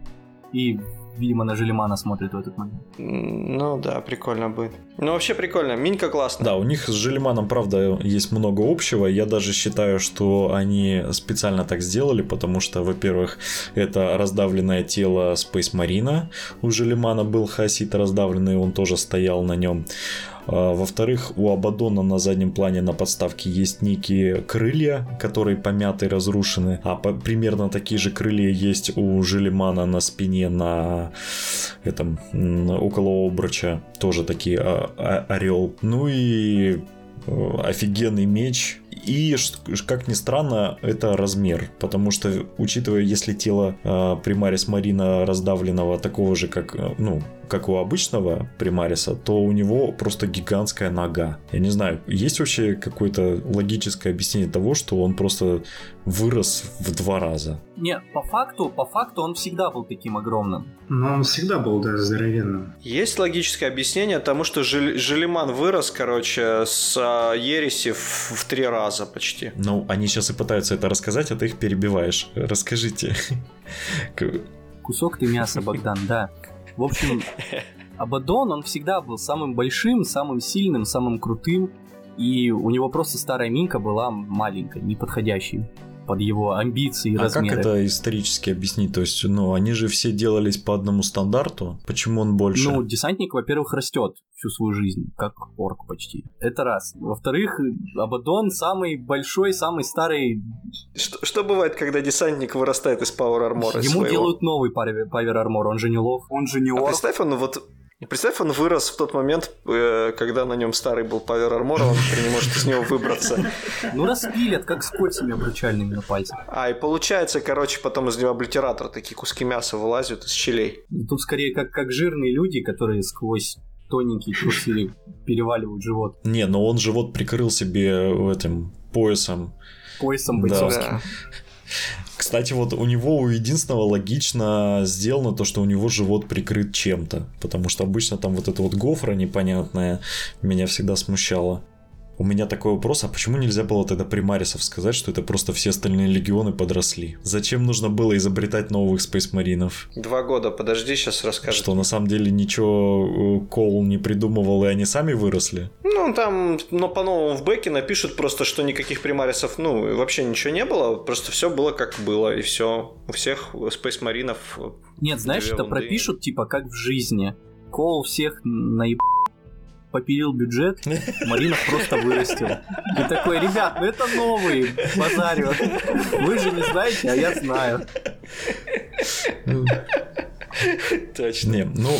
E: И видимо, на Желемана смотрит в этот момент.
B: Ну да, прикольно будет. Ну вообще прикольно, Минька классно.
A: Да, у них с Желеманом, правда, есть много общего. Я даже считаю, что они специально так сделали, потому что, во-первых, это раздавленное тело Space Marine. У Желемана был хасит раздавленный, он тоже стоял на нем. А, во-вторых, у Абадона на заднем плане на подставке есть некие крылья, которые помяты разрушены. А по- примерно такие же крылья есть у Желемана на спине на этом около обруча. Тоже такие а, а, орел. Ну и э, офигенный меч И, как ни странно, это размер, потому что, учитывая, если тело э, примарис Марина раздавленного такого же, как, э, ну, как у обычного примариса, то у него просто гигантская нога. Я не знаю, есть вообще какое-то логическое объяснение того, что он просто вырос в два раза?
E: Нет, по факту, по факту он всегда был таким огромным.
C: Но он всегда был, да, здоровенным.
B: Есть логическое объяснение тому, что Жил- Желиман вырос, короче, с а, Ереси в, в три раза почти.
A: Ну, они сейчас и пытаются это рассказать, а ты их перебиваешь. Расскажите.
E: Кусок ты мяса, Богдан, да. В общем, Абадон, он всегда был самым большим, самым сильным, самым крутым, и у него просто старая минка была маленькая, неподходящей под его амбиции и а размеры.
A: как это исторически объяснить? То есть, ну, они же все делались по одному стандарту. Почему он больше?
E: Ну, десантник, во-первых, растет всю свою жизнь, как орк почти. Это раз. Во-вторых, Абадон самый большой, самый старый...
B: Что, что бывает, когда десантник вырастает из Power Armor?
E: Ему своего? делают новый Power Armor, он же не лов, он же не а орк.
B: А представь, он вот и представь, он вырос в тот момент, э, когда на нем старый был Power Armor, он не может из него выбраться.
E: Ну, распилят, как с кольцами обручальными на пальцах.
B: А, и получается, короче, потом из него облитератор, такие куски мяса вылазят из щелей.
E: Тут скорее как, как жирные люди, которые сквозь тоненькие трусы переваливают живот.
A: Не, но он живот прикрыл себе этим поясом.
E: Поясом бойцовским. Да.
A: Кстати, вот у него у единственного логично сделано то, что у него живот прикрыт чем-то. Потому что обычно там вот эта вот гофра непонятная меня всегда смущала. У меня такой вопрос, а почему нельзя было тогда примарисов сказать, что это просто все остальные легионы подросли? Зачем нужно было изобретать новых спейсмаринов?
B: Два года, подожди, сейчас расскажу.
A: Что, на самом деле ничего э, Кол не придумывал, и они сами выросли?
B: Ну, там, но по-новому в бэке напишут просто, что никаких примарисов, ну, вообще ничего не было, просто все было как было, и все. У всех спейсмаринов...
E: Нет, знаешь, это пропишут, типа, как в жизни. Кол всех наеб попилил бюджет, Маринов просто вырастил. И такой, ребят, ну это новый базарю. Вы же не знаете, а я знаю.
A: Точно. Не, ну,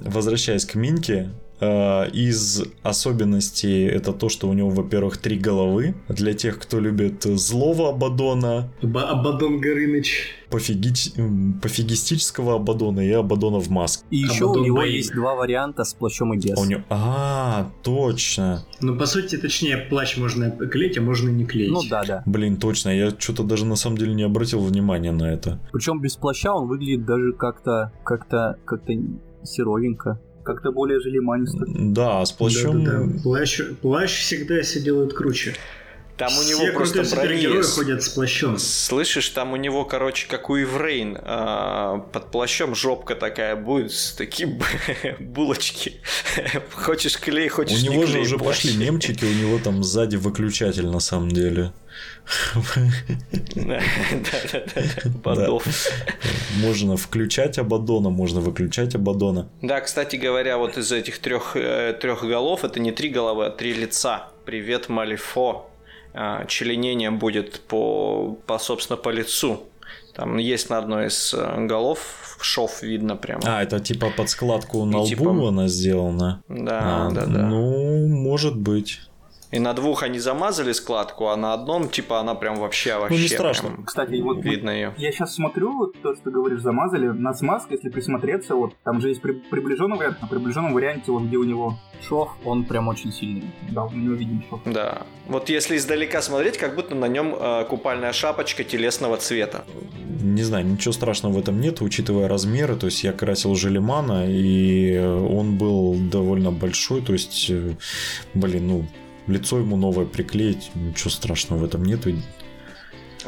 A: возвращаясь к Минке, из особенностей это то, что у него, во-первых, три головы. Для тех, кто любит злого Абадона.
C: Абадон Горыныч.
A: Пофиги... Пофигистического Абадона и Абадона в маске.
E: И еще Абадон у него Бэйн. есть два варианта с плащом и без.
A: А, у него... а, точно.
C: Ну, по сути, точнее, плащ можно клеить, а можно не клеить.
E: Ну да, да.
A: Блин, точно. Я что-то даже на самом деле не обратил внимания на это.
E: Причем без плаща он выглядит даже как-то как-то как-то серовенько как-то более желеманисто.
A: Да, с плащом... Да, да,
C: да. Плащ, плащ всегда все делают круче.
B: Там у него Все просто брони...
C: ходят с плащом.
B: Слышишь, там у него, короче, как у Иврейн, а, под плащом жопка такая будет, с такие булочки. хочешь клей, хочешь
A: У него
B: же
A: уже плащ. пошли немчики, у него там сзади выключатель на самом деле. Да-да-да, Можно включать Абадона, можно выключать Абадона.
B: Да, кстати говоря, вот из этих трех, э, трех голов, это не три головы, а три лица. Привет, Малифо. А, членение будет по, по, собственно, по лицу. Там есть на одной из э, голов шов видно прямо.
A: А, это типа под складку на лбу типа... она сделана?
B: Да, а, да, да.
A: Ну, может быть.
B: И на двух они замазали складку, а на одном, типа, она прям вообще вообще.
A: Ну, не страшно.
B: Прям
D: Кстати, вот
B: видно ее.
D: Я сейчас смотрю, вот то, что ты говоришь, замазали. На смазке, если присмотреться, вот там же есть при, приближенный вариант, на приближенном варианте, вот где у него шов, он прям очень сильный. Да, у него виден шов.
B: Да. Вот если издалека смотреть, как будто на нем э, купальная шапочка телесного цвета.
A: Не знаю, ничего страшного в этом нет, учитывая размеры. То есть я красил Желемана, и он был довольно большой. То есть, э, блин, ну, лицо ему новое приклеить, ничего страшного в этом нету.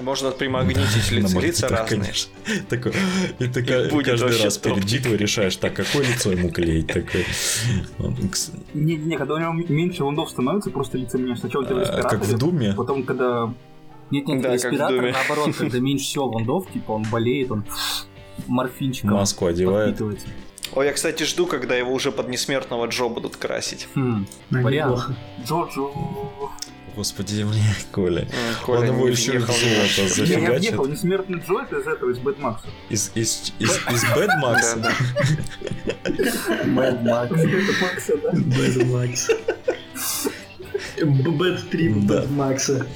B: Можно примагнитить лиц, лица разные. Конечно.
A: Такой, и ты каждый раз перед битвой решаешь, так, какое лицо ему клеить. Такой.
D: Не, не, когда у него меньше лундов становится, просто лицо меняешь. Сначала тебя респиратор,
A: Как в Думе?
D: Потом, когда...
E: Нет, нет, да, респиратор, наоборот, когда меньше всего лундов, типа он болеет, он морфинчиком
A: Маску одевает.
B: Ой, я, кстати, жду, когда его уже под несмертного Джо будут красить.
E: Хм, вариант. Джо-Джо.
A: Господи, мне, Коля. Коля Он его еще в золото зафигачит. Я въехал,
D: несмертный Джо, это из этого, из Бэдмакса.
A: Из, из, из, из Бэдмакса?
E: Бэдмакс.
C: Бэдмакса, да. Бэдмакс. Бэт 3 Бэт Макса.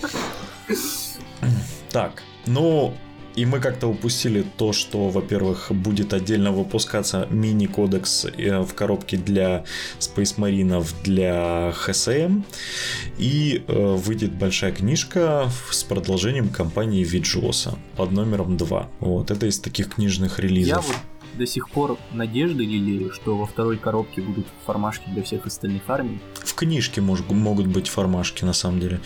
A: Так, ну, и мы как-то упустили то, что, во-первых, будет отдельно выпускаться мини-кодекс э, в коробке для Space Marine для HSM. И э, выйдет большая книжка с продолжением кампании Виджилуса под номером 2. Вот, это из таких книжных релизов.
E: Я вот до сих пор надежды лелею, что во второй коробке будут формашки для всех остальных армий.
A: В книжке мож- могут быть формашки, на самом деле.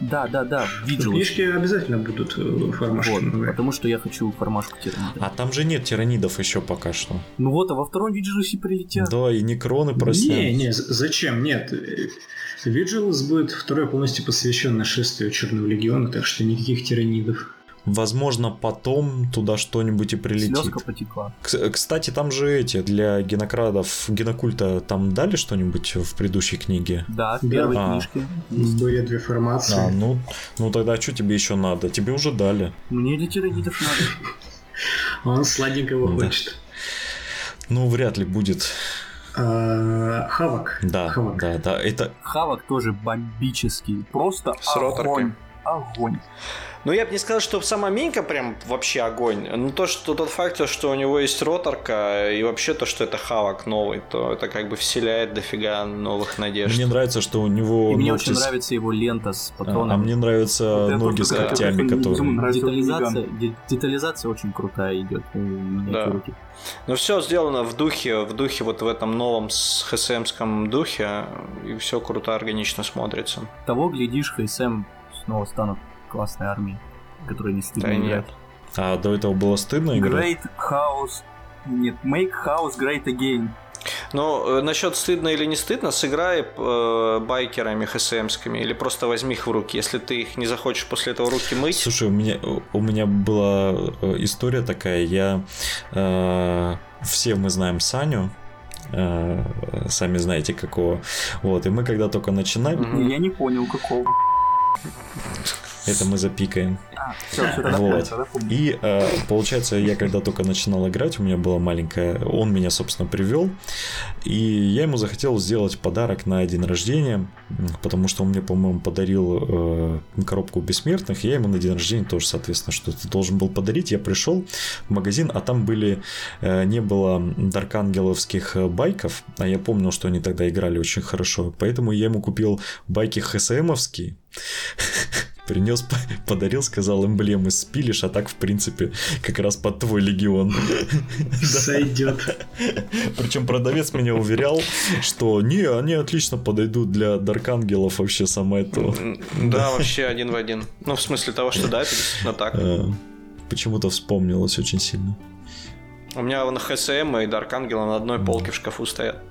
E: Да, да, да,
C: видел. Книжки обязательно будут э, формашки
E: вот. Потому что я хочу формашку тиранидов.
A: А там же нет тиранидов еще пока что.
E: Ну вот, а во втором Виджилусе прилетят.
A: Да, и некроны проснят.
C: Не, не, зачем? Нет. Виджилус будет второй полностью посвящен нашествию Черного Легиона, так что никаких тиранидов.
A: Возможно, потом туда что-нибудь и прилетит.
E: Слезка потекла.
A: Кстати, там же эти, для генокрадов, генокульта, там дали что-нибудь в предыдущей книге?
E: Да, в первой а. книжке.
C: Были две формации. А,
A: ну, ну тогда что тебе еще надо? Тебе уже дали.
E: Мне для тиранидов надо.
C: Он сладенького да. хочет.
A: Ну, вряд ли будет.
C: А, Хавок.
A: Да,
C: Хавок.
A: да, да. Это...
E: Хавок тоже бомбический. Просто
B: С
E: огонь. Огонь.
B: Ну, я бы не сказал, что сама Минька прям вообще огонь. Но то, что тот факт, что у него есть роторка, и вообще то, что это хавок новый, то это как бы вселяет дофига новых надежд.
A: Мне нравится, что у него...
E: И мне очень с... нравится его лента с патронами.
A: А, а мне нравятся вот ноги с когтями, которые...
E: Детализация, детализация очень крутая идет.
B: Да. Ну все сделано в духе, в духе вот в этом новом ХСМском духе, и все круто, органично смотрится.
E: Того, глядишь, ХСМ снова станут классной армии, которая не стыдно да, играть.
A: А до этого было стыдно играть?
E: Great House... Нет, Make House Great Again.
B: Ну, э, насчет стыдно или не стыдно, сыграй э, байкерами ХСМскими или просто возьми их в руки. Если ты их не захочешь после этого руки мыть.
A: Слушай, у меня, у меня была э, история такая. Я э, все мы знаем Саню. Э, сами знаете какого. Вот, и мы когда только начинали.
E: Я не понял какого.
A: Это мы запикаем.
E: А, все, все, тогда
A: вот. Тогда И э, получается, я когда только начинал играть, у меня была маленькая, он меня, собственно, привел, и я ему захотел сделать подарок на день рождения, потому что он мне, по-моему, подарил э, коробку бессмертных, и я ему на день рождения тоже, соответственно, что-то должен был подарить. Я пришел в магазин, а там были, э, не было даркангеловских байков, а я помнил, что они тогда играли очень хорошо, поэтому я ему купил байки ХСМовские, принес, подарил, сказал эмблемы спилишь, а так, в принципе, как раз под твой легион.
C: Сойдет.
A: Причем продавец меня уверял, что не, они отлично подойдут для Даркангелов вообще самое то.
B: Да, вообще один в один. Ну, в смысле того, что да, это действительно так. А,
A: почему-то вспомнилось очень сильно.
B: У меня на ХСМ и Дарк Ангела на одной полке в шкафу стоят.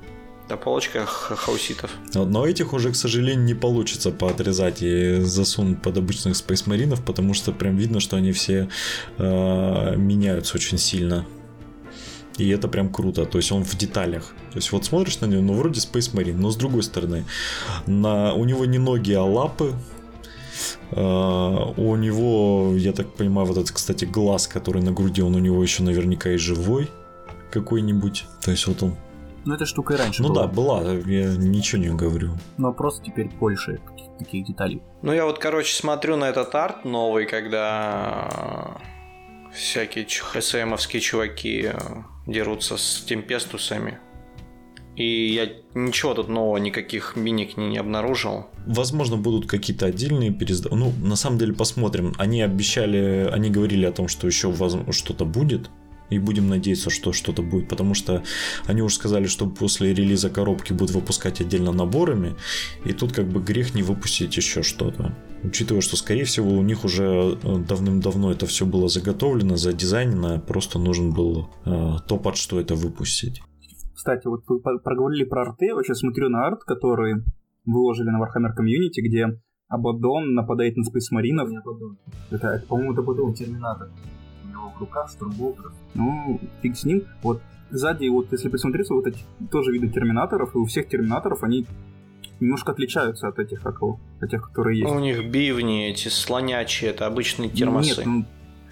B: На полочках хауситов.
A: Но этих уже, к сожалению, не получится поотрезать и засунуть под обычных спейсмаринов, потому что прям видно, что они все э, меняются очень сильно. И это прям круто. То есть он в деталях. То есть вот смотришь на него, ну вроде Space Marine, но с другой стороны, на... у него не ноги, а лапы. Uh, у него, я так понимаю, вот этот, кстати, глаз, который на груди, он у него еще наверняка и живой какой-нибудь. То есть вот он
E: ну, эта штука и раньше
A: ну,
E: была.
A: Ну да, была, я ничего не говорю.
E: Но просто теперь больше таких деталей.
B: Ну, я вот, короче, смотрю на этот арт новый, когда всякие ХСМовские чуваки э, дерутся с темпестусами. И я ничего тут нового, никаких миник не, не обнаружил.
A: Возможно, будут какие-то отдельные переиздания. Ну, на самом деле, посмотрим. Они обещали, они говорили о том, что еще что-то будет. И будем надеяться, что что-то будет, потому что они уже сказали, что после релиза коробки будут выпускать отдельно наборами, и тут как бы грех не выпустить еще что-то. Учитывая, что, скорее всего, у них уже э, давным-давно это все было заготовлено, задизайнено, просто нужен был э, то, под что это выпустить.
D: Кстати, вот вы проговорили про арты, я сейчас смотрю на арт, который выложили на Warhammer Community, где Абадон нападает на спейсмаринов. Это, это по-моему, это Абадон.
E: Терминатор в руках штурмболтер.
D: Ну, фиг с ним. Вот сзади, вот если присмотреться, вот эти тоже виды терминаторов, и у всех терминаторов они немножко отличаются от этих, как от тех, которые есть.
B: У них бивни эти слонячие, это обычные термосы.
D: Нет, ну,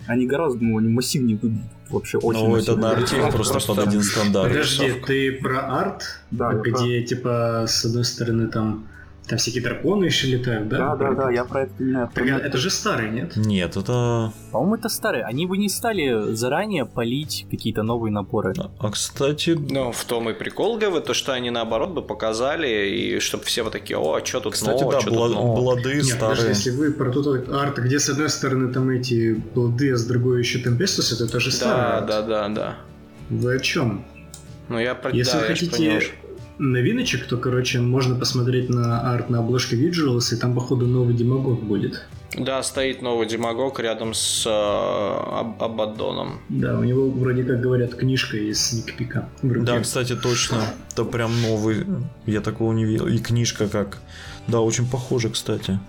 D: они гораздо ну, они массивнее выглядят вообще очень
A: Ну, это на арте просто, просто под один стандарт.
C: Подожди, ты про арт?
D: Да.
C: Где, типа, с одной стороны, там Там всякие драконы еще летают, да?
D: Да, да, да, я про это
C: не Так это же старый, нет?
A: Нет, это...
E: По-моему, это старый. Они бы не стали заранее полить какие-то новые напоры.
A: А, а кстати...
B: Ну, в том и прикол, ГВ, то, что они наоборот бы показали, и чтобы все вот такие, о, а что тут
A: Кстати,
B: нового,
A: да,
B: что
A: бла-
B: тут нового?
A: блады
C: Нет,
A: старые.
C: Даже если вы про тот арт, где с одной стороны там эти блады, а с другой еще Темпестус, это тоже старый
B: Да,
C: арт.
B: да, да, да.
C: Вы о чем?
B: Ну, я про...
C: Если
B: да,
C: вы
B: я
C: хотите
B: понял.
C: Новиночек, то, короче, можно посмотреть на арт на обложке Visuals, и там, походу, новый демагог будет.
B: Да, стоит новый демагог рядом с э, Аб- Абаддоном.
C: Да, у него, вроде как говорят, книжка из руке.
A: Да, кстати, точно. Это прям новый. Я такого не видел. И книжка как. Да, очень похоже, кстати.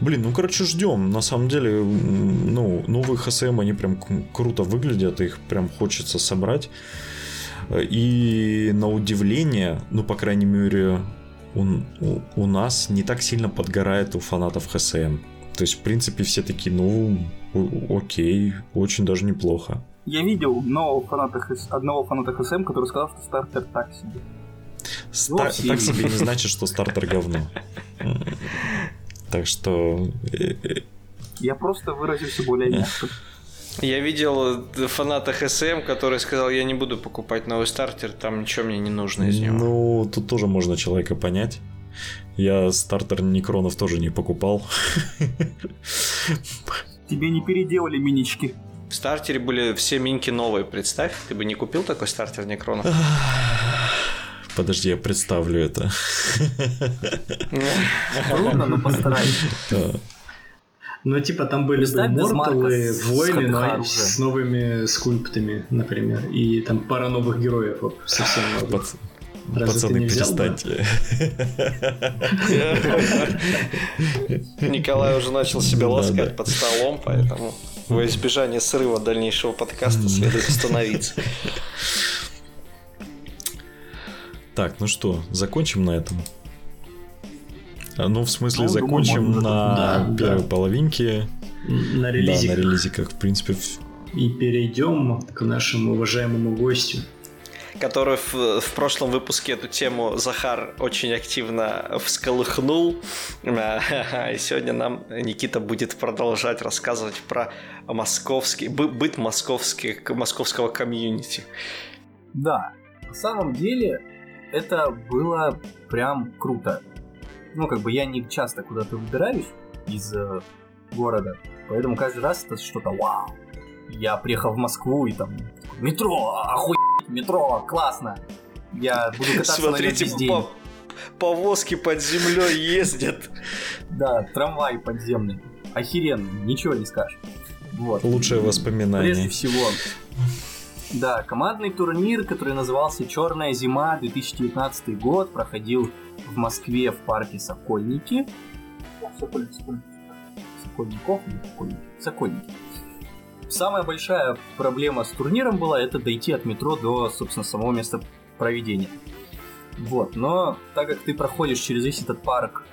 A: Блин, ну короче, ждем. На самом деле, ну, новые ХСМ, они прям круто выглядят, их прям хочется собрать. И на удивление, ну, по крайней мере, у, у- у нас не так сильно подгорает у фанатов ХСМ. То есть, в принципе, все такие, ну, окей, очень даже неплохо.
D: Я видел нового фаната, ХС одного фаната ХСМ, который сказал, что стартер так себе.
A: Ста- так себе не значит, что стартер говно. Так что... э, э,
D: Я просто выразился более мягко.
B: Я видел э, фаната ХСМ, который сказал, я не буду покупать новый стартер, там ничего мне не нужно из него.
A: Ну, тут тоже можно человека понять. Я стартер Некронов тоже не покупал.
D: Тебе не переделали минички.
B: В стартере были все минки новые, представь, ты бы не купил такой стартер Некронов?
A: Подожди, я представлю это.
E: Трудно, но постарайся.
C: Ну, типа, там были бы морталы, войны, но с новыми скульптами, например. И там пара новых героев совсем.
A: Пац-
C: Разве
A: Пацаны, перестаньте.
B: Николай уже начал себя ласкать под столом, поэтому во избежание срыва дальнейшего подкаста следует остановиться.
A: Так, ну что, закончим на этом? А, Ну, в смысле,
D: Ну, думаю,
A: закончим
D: можно.
A: на
C: Да,
A: первой
C: да.
A: половинке.
C: На
A: Да,
C: релизе.
A: на релизиках, в принципе,
C: И перейдем к нашему уважаемому гостю.
B: Который в, в прошлом выпуске эту тему Захар очень активно всколыхнул. И сегодня нам Никита будет продолжать рассказывать про московский, бы- быт московских, московского комьюнити.
E: Да, на самом деле это было прям круто. Ну, как бы я не часто куда-то выбираюсь из э, города, поэтому каждый раз это что-то вау. Я приехал в Москву и там метро, охуеть, метро, классно. Я буду кататься на
B: Смотрите,
E: весь день.
B: по- повозки под землей ездят.
E: Да, трамвай подземный. Охеренно, ничего не скажешь. Вот.
A: лучшее
E: Прежде
A: воспоминание.
E: всего, да, командный турнир, который назывался «Черная зима» 2019 год, проходил в Москве в парке Сокольники. Сокольники. Сокольников? Сокольники. Самая большая проблема с турниром была это дойти от метро до, собственно, самого места проведения. Вот, но так как ты проходишь через весь этот парк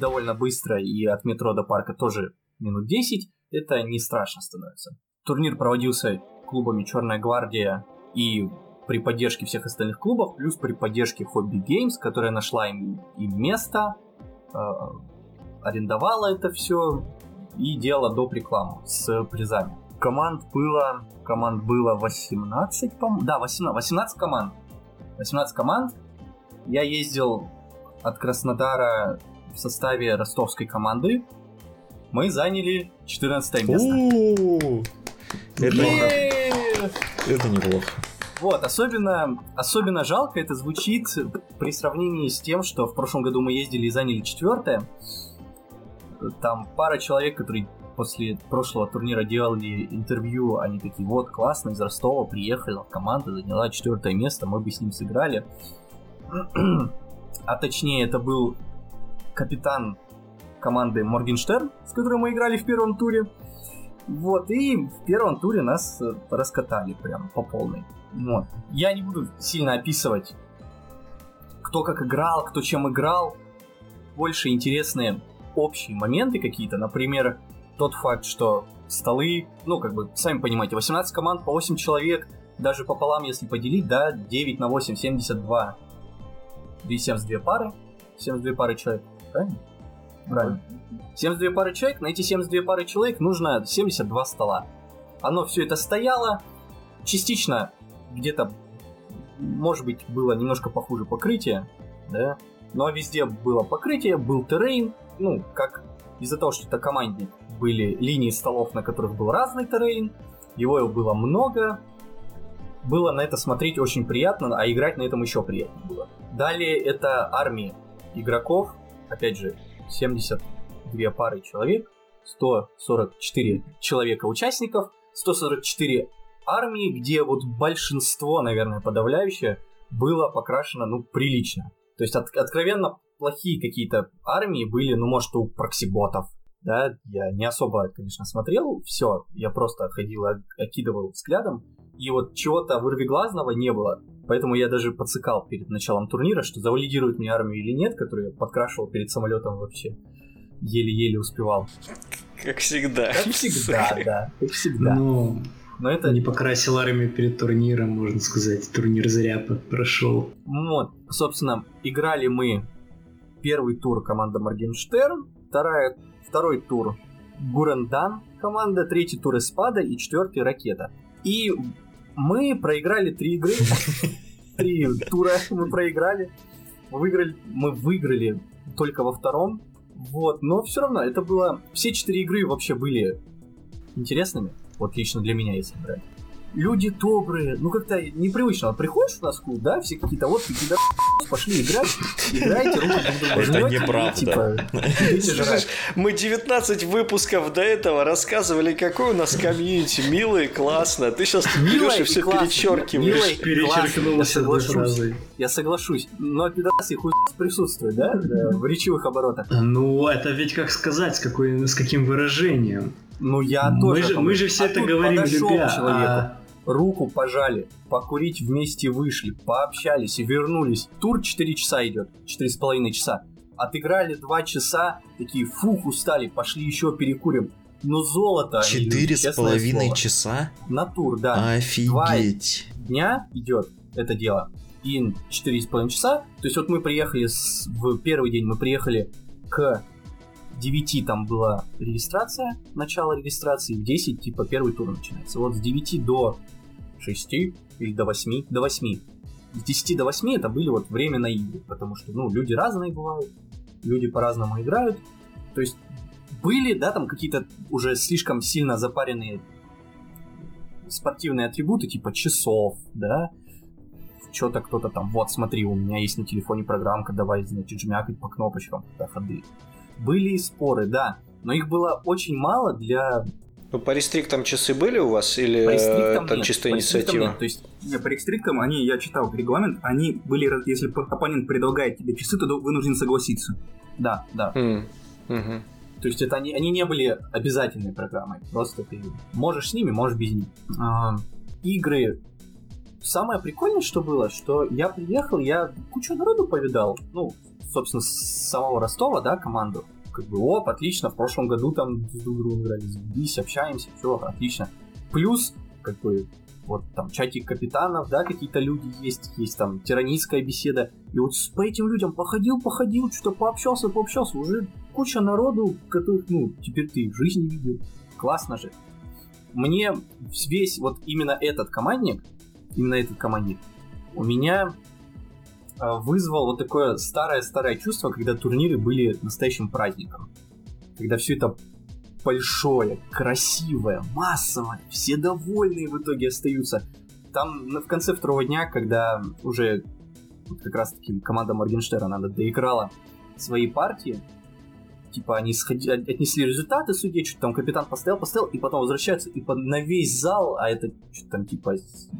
E: довольно быстро и от метро до парка тоже минут 10, это не страшно становится. Турнир проводился клубами Черная гвардия и при поддержке всех остальных клубов, плюс при поддержке Hobby Games, которая нашла им, им место, э, арендовала это все и делала доп. рекламу с призами. Команд было, команд было 18, по Да, 18, 18 команд. 18 команд. Я ездил от Краснодара в составе ростовской команды. Мы заняли 14 место.
A: Это! Это неплохо.
E: Вот, особенно, особенно жалко это звучит при сравнении с тем, что в прошлом году мы ездили и заняли четвертое. Там пара человек, которые после прошлого турнира делали интервью, они такие, вот, классно, из Ростова приехала команда, заняла четвертое место, мы бы с ним сыграли. А точнее, это был капитан команды Моргенштерн, с которой мы играли в первом туре. Вот, и в первом туре нас э, раскатали прям по полной. Вот. Я не буду сильно описывать, кто как играл, кто чем играл. Больше интересные общие моменты какие-то. Например, тот факт, что столы, ну, как бы, сами понимаете, 18 команд по 8 человек, даже пополам, если поделить, да, 9 на 8, 72. И 72 пары. 72 пары человек, правильно? Правильно. 72 пары человек, на эти 72 пары человек нужно 72 стола. Оно все это стояло, частично где-то, может быть, было немножко похуже покрытие, да, но везде было покрытие, был террейн, ну, как из-за того, что это командник, были линии столов, на которых был разный террейн, его было много, было на это смотреть очень приятно, а играть на этом еще приятнее было. Далее это армии игроков, опять же, 72 пары человек, 144 человека участников, 144 армии, где вот большинство, наверное, подавляющее, было покрашено, ну, прилично. То есть, от, откровенно плохие какие-то армии были, ну, может, у проксиботов, да, я не особо, конечно, смотрел все, я просто ходил, окидывал взглядом, и вот чего-то вырвиглазного не было, поэтому я даже подсыкал перед началом турнира, что завалидирует мне армию или нет, которую я подкрашивал перед самолетом вообще, еле-еле успевал.
B: Как всегда.
E: Как всегда, да, как всегда.
C: Ну, но это... Не покрасил армию перед турниром, можно сказать. Турнир зря прошел.
E: Вот, собственно, играли мы первый тур команда Моргенштерн, вторая, второй тур Гурендан команда, третий тур Эспада и четвертый Ракета. И мы проиграли три игры. Три тура мы проиграли. Выиграли, мы выиграли только во втором. Вот, но все равно это было... Все четыре игры вообще были интересными. Вот лично для меня, если брать. Люди добрые, ну как-то непривычно. Приходишь в Москву, да, все какие-то вот какие-то пошли играть, играйте, руку друг
A: Это неправда. Типа,
B: мы 19 выпусков до этого рассказывали, какой у нас комьюнити, милый, классно. Ты сейчас берешь и все перечеркиваешь.
E: Перечеркнул сразу. Я соглашусь. Но пидорасы хуй присутствует, да, в речевых оборотах.
C: Ну, это ведь как сказать, с, какой, с каким выражением.
E: Ну, я
C: мы
E: тоже.
C: Же, мы же все а это говорим, любя. Человеку. А
E: руку пожали, покурить вместе вышли, пообщались и вернулись. Тур 4 часа идет, 4,5 часа. Отыграли 2 часа, такие фух устали, пошли еще перекурим. Но золото.
A: Четыре с половиной часа?
E: На тур, да.
A: Офигеть.
E: Два дня идет это дело. И четыре с половиной часа. То есть вот мы приехали с, в первый день, мы приехали к 9 там была регистрация, начало регистрации, в 10 типа первый тур начинается. Вот с 9 до 6 или до 8, до 8. С 10 до 8 это были вот время на игры, потому что, ну, люди разные бывают, люди по-разному играют. То есть были, да, там какие-то уже слишком сильно запаренные спортивные атрибуты, типа часов, да, что-то кто-то там, вот смотри, у меня есть на телефоне программка, давай, значит, жмякать по кнопочкам, да, ходы. Были споры, да, но их было очень мало для
B: ну, по рестриктам часы были у вас или по там нет, чисто по инициатива? Нет.
D: То есть, не, по рестриктам они, я читал регламент, они были, если оппонент предлагает тебе часы, то вынужден согласиться.
E: Да, да. Mm. Mm-hmm. То есть это они, они не были обязательной программой, просто ты можешь с ними, можешь без них. А, игры самое прикольное, что было, что я приехал, я кучу народу повидал. Ну, собственно, с самого Ростова, да, команду как бы, оп, отлично, в прошлом году там с друг другом играли, заебись, общаемся, все, отлично. Плюс, как бы, вот там чатик капитанов, да, какие-то люди есть, есть там тиранийская беседа. И вот по этим людям походил, походил, что-то пообщался, пообщался, уже куча народу, которых, ну, теперь ты в жизни видел. Классно же. Мне весь вот именно этот командник, именно этот командник, у меня а, вызвал вот такое старое-старое чувство, когда турниры были настоящим праздником. Когда все это большое, красивое, массовое, все довольные в итоге остаются. Там в конце второго дня, когда уже вот как раз таки команда Моргенштерна надо доиграла свои партии, типа они сходи, отнесли результаты судей, что там капитан поставил, поставил, и потом возвращаются, и по, на весь зал, а это что там типа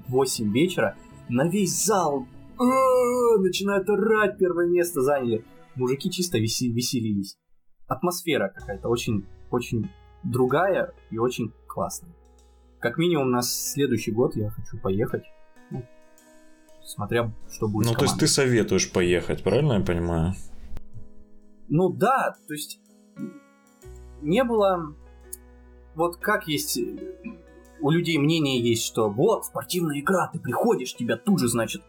E: 8 вечера, на весь зал начинают орать, первое место заняли. Мужики чисто веси, веселились. Атмосфера какая-то очень, очень другая и очень классная. Как минимум на следующий год я хочу поехать. Ну, смотря что будет.
A: Ну, то есть ты советуешь поехать, правильно я понимаю?
E: Ну да, то есть не было. Вот как есть у людей мнение есть, что вот спортивная игра, ты приходишь, тебя тут же, значит,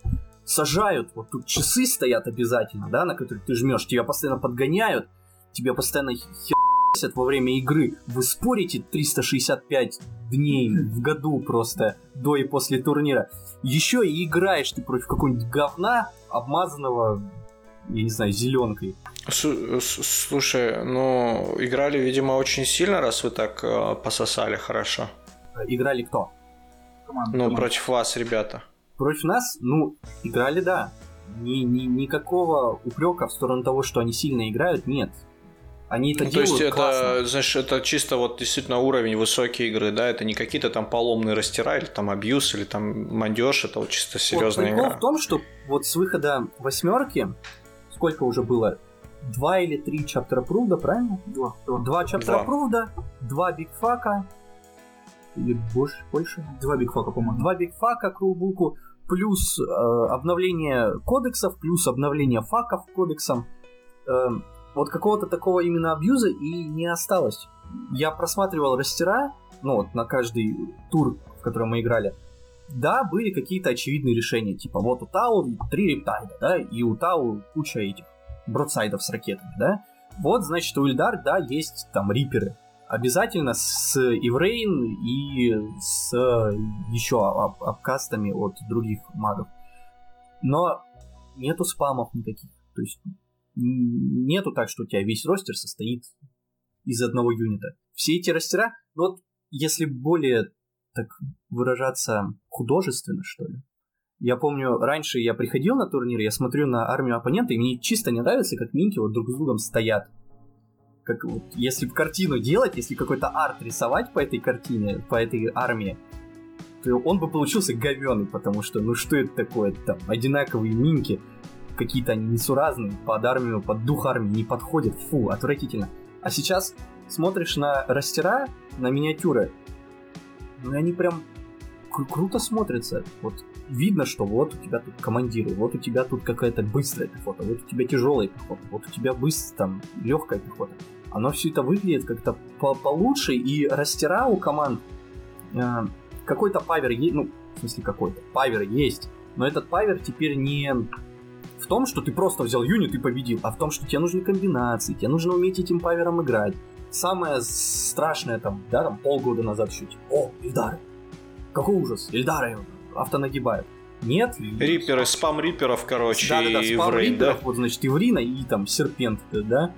E: сажают, вот тут часы стоят обязательно, да, на которых ты жмешь, тебя постоянно подгоняют, тебя постоянно хер во время игры. Вы спорите 365 дней в году просто до и после турнира. Еще и играешь ты против какого-нибудь говна, обмазанного, я не знаю, зеленкой.
B: Слушай, ну, играли, видимо, очень сильно, раз вы так э, пососали хорошо.
E: Играли кто?
B: Команда, ну, команда. против вас, ребята.
E: Против нас, ну, играли, да. Ни, ни, никакого упрека в сторону того, что они сильно играют, нет. Они это ну, делают То есть
B: классно. это, знаешь, это чисто вот действительно уровень высокой игры, да? Это не какие-то там поломные растира или там абьюз или там мандеж, это вот чисто серьезная вот, игра.
E: в том, что вот с выхода восьмерки, сколько уже было? Два или три чаптера пруда, правильно? Два. Два чаптера пруда, два бигфака, или больше, больше?
D: Два бигфака, по-моему.
E: Два бигфака к рулбуку, плюс э, обновление кодексов, плюс обновление факов кодексом. Э, вот какого-то такого именно абьюза и не осталось. Я просматривал растера, ну вот на каждый тур, в котором мы играли. Да, были какие-то очевидные решения, типа вот у Тау три рептайда, да, и у Тау куча этих бродсайдов с ракетами, да. Вот, значит, у Ильдар, да, есть там риперы, обязательно с Иврейн и с еще об, обкастами от других магов. Но нету спамов никаких. То есть нету так, что у тебя весь ростер состоит из одного юнита. Все эти растера, ну вот если более так выражаться художественно, что ли. Я помню, раньше я приходил на турнир, я смотрю на армию оппонента, и мне чисто не нравится, как минки вот друг с другом стоят как вот, если картину делать, если какой-то арт рисовать по этой картине, по этой армии, то он бы получился говёный, потому что, ну что это такое, там, одинаковые минки, какие-то они несуразные, под армию, под дух армии не подходят, фу, отвратительно. А сейчас смотришь на растера, на миниатюры, ну они прям кру- круто смотрятся. Вот видно, что вот у тебя тут командиры, вот у тебя тут какая-то быстрая пехота, вот у тебя тяжелая пехота, вот у тебя быстро там легкая пехота. Оно все это выглядит как-то по получше, и растера у команд э, какой-то павер есть, ну, в смысле какой-то, павер есть, но этот павер теперь не в том, что ты просто взял юнит и победил, а в том, что тебе нужны комбинации, тебе нужно уметь этим павером играть. Самое страшное там, да, там полгода назад еще, типа, о, Ильдары, какой ужас, Ильдары автонагибают. Нет.
B: Риперы, спам риперов, короче,
E: да, да, да, спам Иврин, риперов, да? вот, значит, Иврина и там Серпент, да.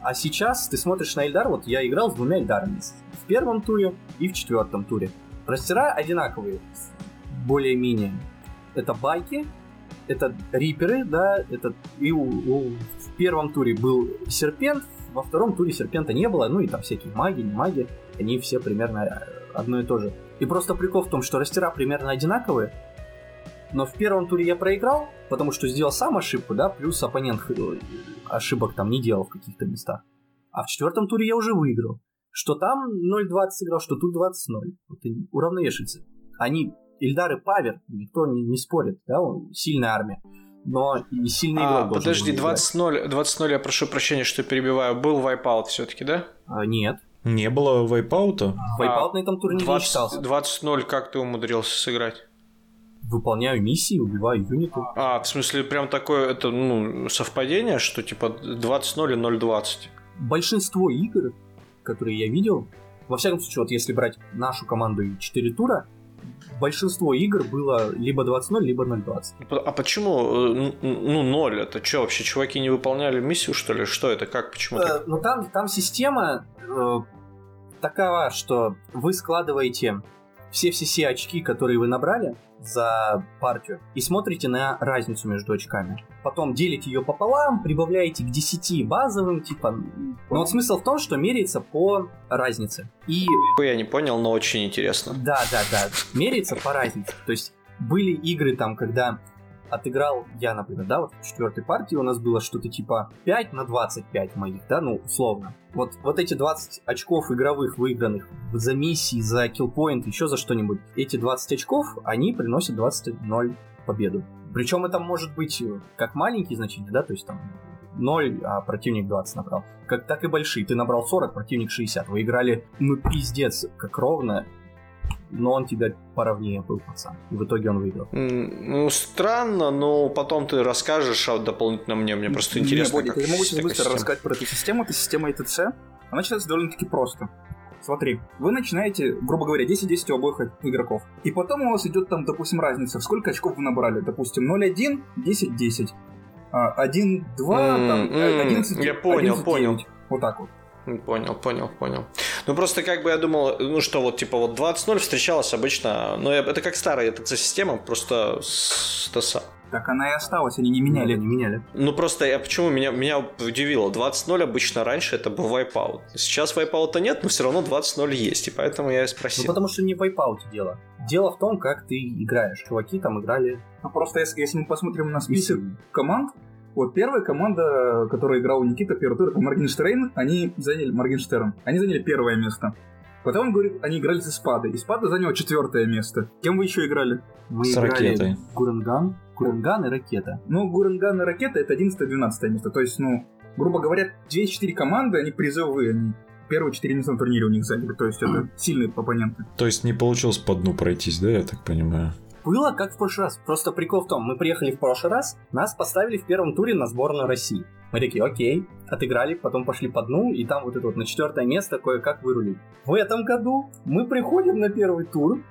E: А сейчас ты смотришь на Эльдар, вот я играл с двумя Эльдарами. В первом туре и в четвертом туре. Растера одинаковые, более-менее. Это байки, это риперы, да, это и у, у, в первом туре был серпент, во втором туре серпента не было, ну и там всякие маги, не маги, они все примерно э, одно и то же. И просто прикол в том, что растера примерно одинаковые, но в первом туре я проиграл, потому что сделал сам ошибку, да, плюс оппонент э, ошибок там не делал в каких-то местах. А в четвертом туре я уже выиграл. Что там 0-20 сыграл, что тут 20-0. Вот уравновешивается. Они, эльдары power, никто не, не спорит, да, он, сильная армия. Но и сильный а, игрок
B: Подожди, 20-0, 20-0, я прошу прощения, что перебиваю. Был wipeout все-таки, да?
E: А, нет.
A: Не было
E: wipeout а? Wipeout на этом турнире 20, не считался.
B: 20-0 как ты умудрился сыграть?
E: Выполняю миссии, убиваю юниты.
B: А, в смысле, прям такое, это, ну, совпадение, что типа 20-0 и 0-20?
E: Большинство игр, которые я видел, во всяком случае, вот если брать нашу команду и 4 тура, большинство игр было либо 20-0, либо 0-20.
B: А почему, э, ну, 0? Это что, вообще чуваки не выполняли миссию, что ли? Что это, как, почему
E: э, Ну, там, там система э, такова, что вы складываете все-все-все очки, которые вы набрали за партию, и смотрите на разницу между очками. Потом делите ее пополам, прибавляете к 10 базовым, типа... Но вот смысл в том, что меряется по разнице. И...
B: Я не понял, но очень интересно.
E: Да, да, да. Меряется по разнице. То есть были игры там, когда отыграл я, например, да, вот в четвертой партии у нас было что-то типа 5 на 25 моих, да, ну, условно. Вот, вот эти 20 очков игровых выигранных за миссии, за киллпоинт, еще за что-нибудь, эти 20 очков, они приносят 20-0 победу. Причем это может быть как маленькие значения, да, то есть там 0, а противник 20 набрал. Как, так и большие. Ты набрал 40, противник 60. Вы играли, ну, пиздец, как ровно. Но он тебя поровнее был, пацан. И в итоге он выиграл.
B: Ну, странно, но потом ты расскажешь а дополнительно мне. Мне просто интересно.
D: Не, Бодя, я могу тебе быстро рассказать про эту систему. Это система ETC. Она считается довольно-таки просто. Смотри, вы начинаете, грубо говоря, 10-10 у обоих игроков. И потом у вас идет там, допустим, разница, в сколько очков вы набрали. Допустим, 0-1, 10-10. 1-2, там, 11
B: Я понял, понял.
D: Вот так вот.
B: Понял, понял, понял. Ну просто как бы я думал, ну что вот типа вот 20-0 встречалась обычно, но это как старая эта система, просто с ТСА.
D: Так она и осталась, они не меняли.
E: Не меняли.
B: Ну просто я почему меня, меня удивило, 20-0 обычно раньше это был wipeout. Сейчас wipeout а нет, но все равно 20-0 есть, и поэтому я и спросил.
E: Ну потому что не в wipeout е дело. Дело в том, как ты играешь. Чуваки там играли...
D: Ну просто если, если мы посмотрим на список команд, вот первая команда, которая играла у Никита первый тур, это Моргенштерн, они заняли Моргенштерн. Они заняли первое место. Потом, говорит, они играли с Испадой. Испада заняла четвертое место. Кем вы еще играли?
E: Мы с играли ракетой. Гуранган, Гуранган и Ракета.
D: Ну, Гуранган и Ракета это 11-12 место. То есть, ну, грубо говоря, 2-4 команды, они призовые, они первые четыре места на турнире у них заняли. То есть это сильные оппоненты.
A: То есть не получилось по дну пройтись, да, я так понимаю?
E: Было как в прошлый раз. Просто прикол в том, мы приехали в прошлый раз, нас поставили в первом туре на сборную России. Мы такие, окей, отыграли, потом пошли по дну, и там вот это вот на четвертое место кое-как вырулили. В этом году мы приходим на первый тур,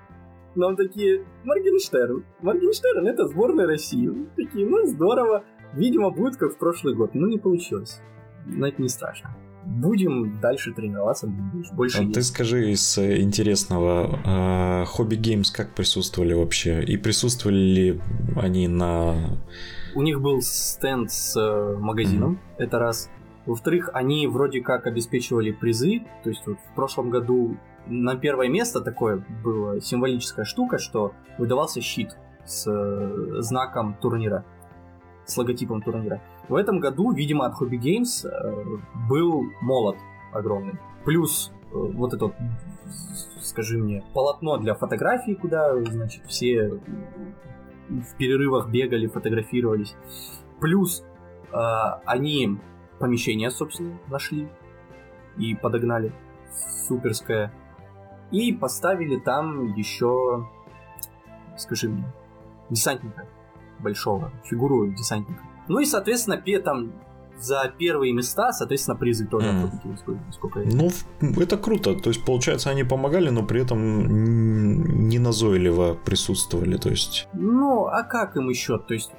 E: нам такие, Моргенштерн, Моргенштерн это сборная России. Мы такие, ну здорово, видимо будет как в прошлый год. Ну не получилось, но это не страшно будем дальше тренироваться, больше.
A: А ты скажи из э, интересного, хобби Геймс как присутствовали вообще? И присутствовали ли они на...
E: У них был стенд с э, магазином, mm-hmm. это раз. Во-вторых, они вроде как обеспечивали призы, то есть вот в прошлом году на первое место такое была символическая штука, что выдавался щит с э, знаком турнира, с логотипом турнира. В этом году, видимо, от Hobby Games э, был молот огромный. Плюс э, вот это, скажи мне, полотно для фотографий, куда, значит, все в перерывах бегали, фотографировались. Плюс э, они помещение, собственно, нашли и подогнали. Суперское. И поставили там еще, скажи мне, десантника большого, фигуру десантника. Ну и, соответственно, там за первые места, соответственно, призы тоже mm.
A: отводили, сколько, Ну, это круто. То есть, получается, они помогали, но при этом не назойливо присутствовали. То есть.
E: Ну, а как им еще? То есть.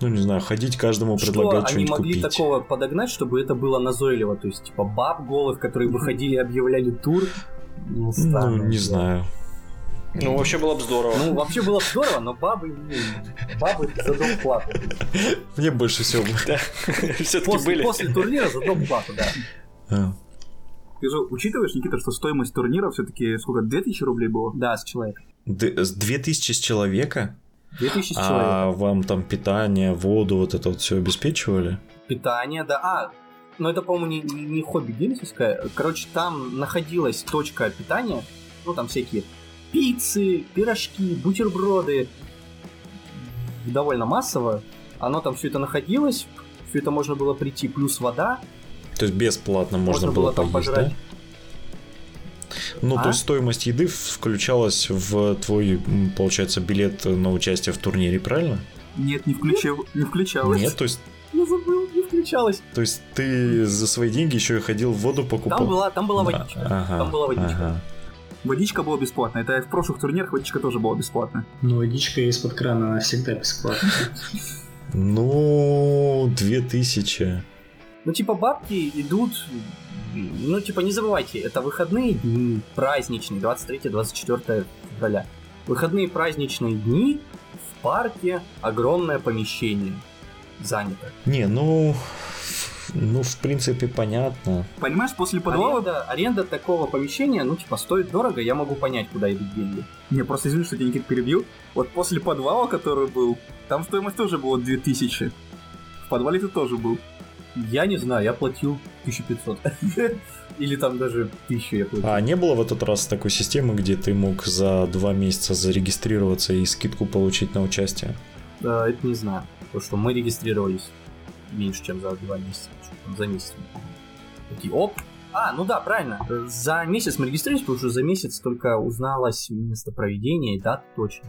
A: Ну, не знаю, ходить каждому предлагать что-нибудь
E: они могли
A: купить.
E: такого подогнать, чтобы это было назойливо? То есть, типа, баб голых, которые выходили и объявляли тур?
A: Ну, ну не знаю.
B: Ну, вообще было бы здорово.
E: Ну, вообще было бы здорово, но бабы, бабы за дом плату.
A: Мне больше всего
B: да. Все-таки были.
E: После турнира за дом плату, да. А.
D: Ты же учитываешь, Никита, что стоимость турнира все-таки сколько, 2000 рублей было?
E: Да, с человека.
A: С 2000 с человека?
E: 2000 с
A: человека. А вам там питание, воду, вот это вот все обеспечивали?
E: Питание, да. А, ну это, по-моему, не, не хобби геймсовская. Короче, там находилась точка питания, ну там всякие пиццы, пирожки, бутерброды. Довольно массово. Оно там все это находилось, все это можно было прийти, плюс вода.
A: То есть бесплатно можно, можно было, было там поесть, пожрать. да? Ну, а? то есть стоимость еды включалась в твой, получается, билет на участие в турнире, правильно?
D: Нет, не, включил, не включалось.
A: Нет, то есть
E: я забыл, не включалось.
A: То есть ты за свои деньги еще и ходил в воду покупал?
E: Там была, там была водичка. Ага, там была водичка. Ага.
D: Водичка была бесплатная. Это в прошлых турнирах водичка тоже была бесплатная.
C: Ну, водичка из-под крана всегда бесплатная.
A: Ну, две тысячи.
E: Ну, типа, бабки идут... Ну, типа, не забывайте, это выходные дни, праздничные, 23-24 февраля. Выходные праздничные дни в парке огромное помещение занято.
A: Не, ну, ну, в принципе, понятно.
D: Понимаешь, после подвала...
E: Аренда, аренда такого помещения, ну, типа, стоит дорого, я могу понять, куда идут деньги.
D: Не, просто извини, что я Никит перебью. Вот после подвала, который был, там стоимость тоже была 2000. В подвале ты тоже был.
E: Я не знаю, я платил 1500. Или там даже 1000 я платил.
A: А не было в этот раз такой системы, где ты мог за два месяца зарегистрироваться и скидку получить на участие?
E: Да, это не знаю. Потому что мы регистрировались меньше, чем за два месяца. За месяц. Такие, оп, А, ну да, правильно. За месяц мы регистрировались, потому что за месяц только узналось место проведения и дата точно.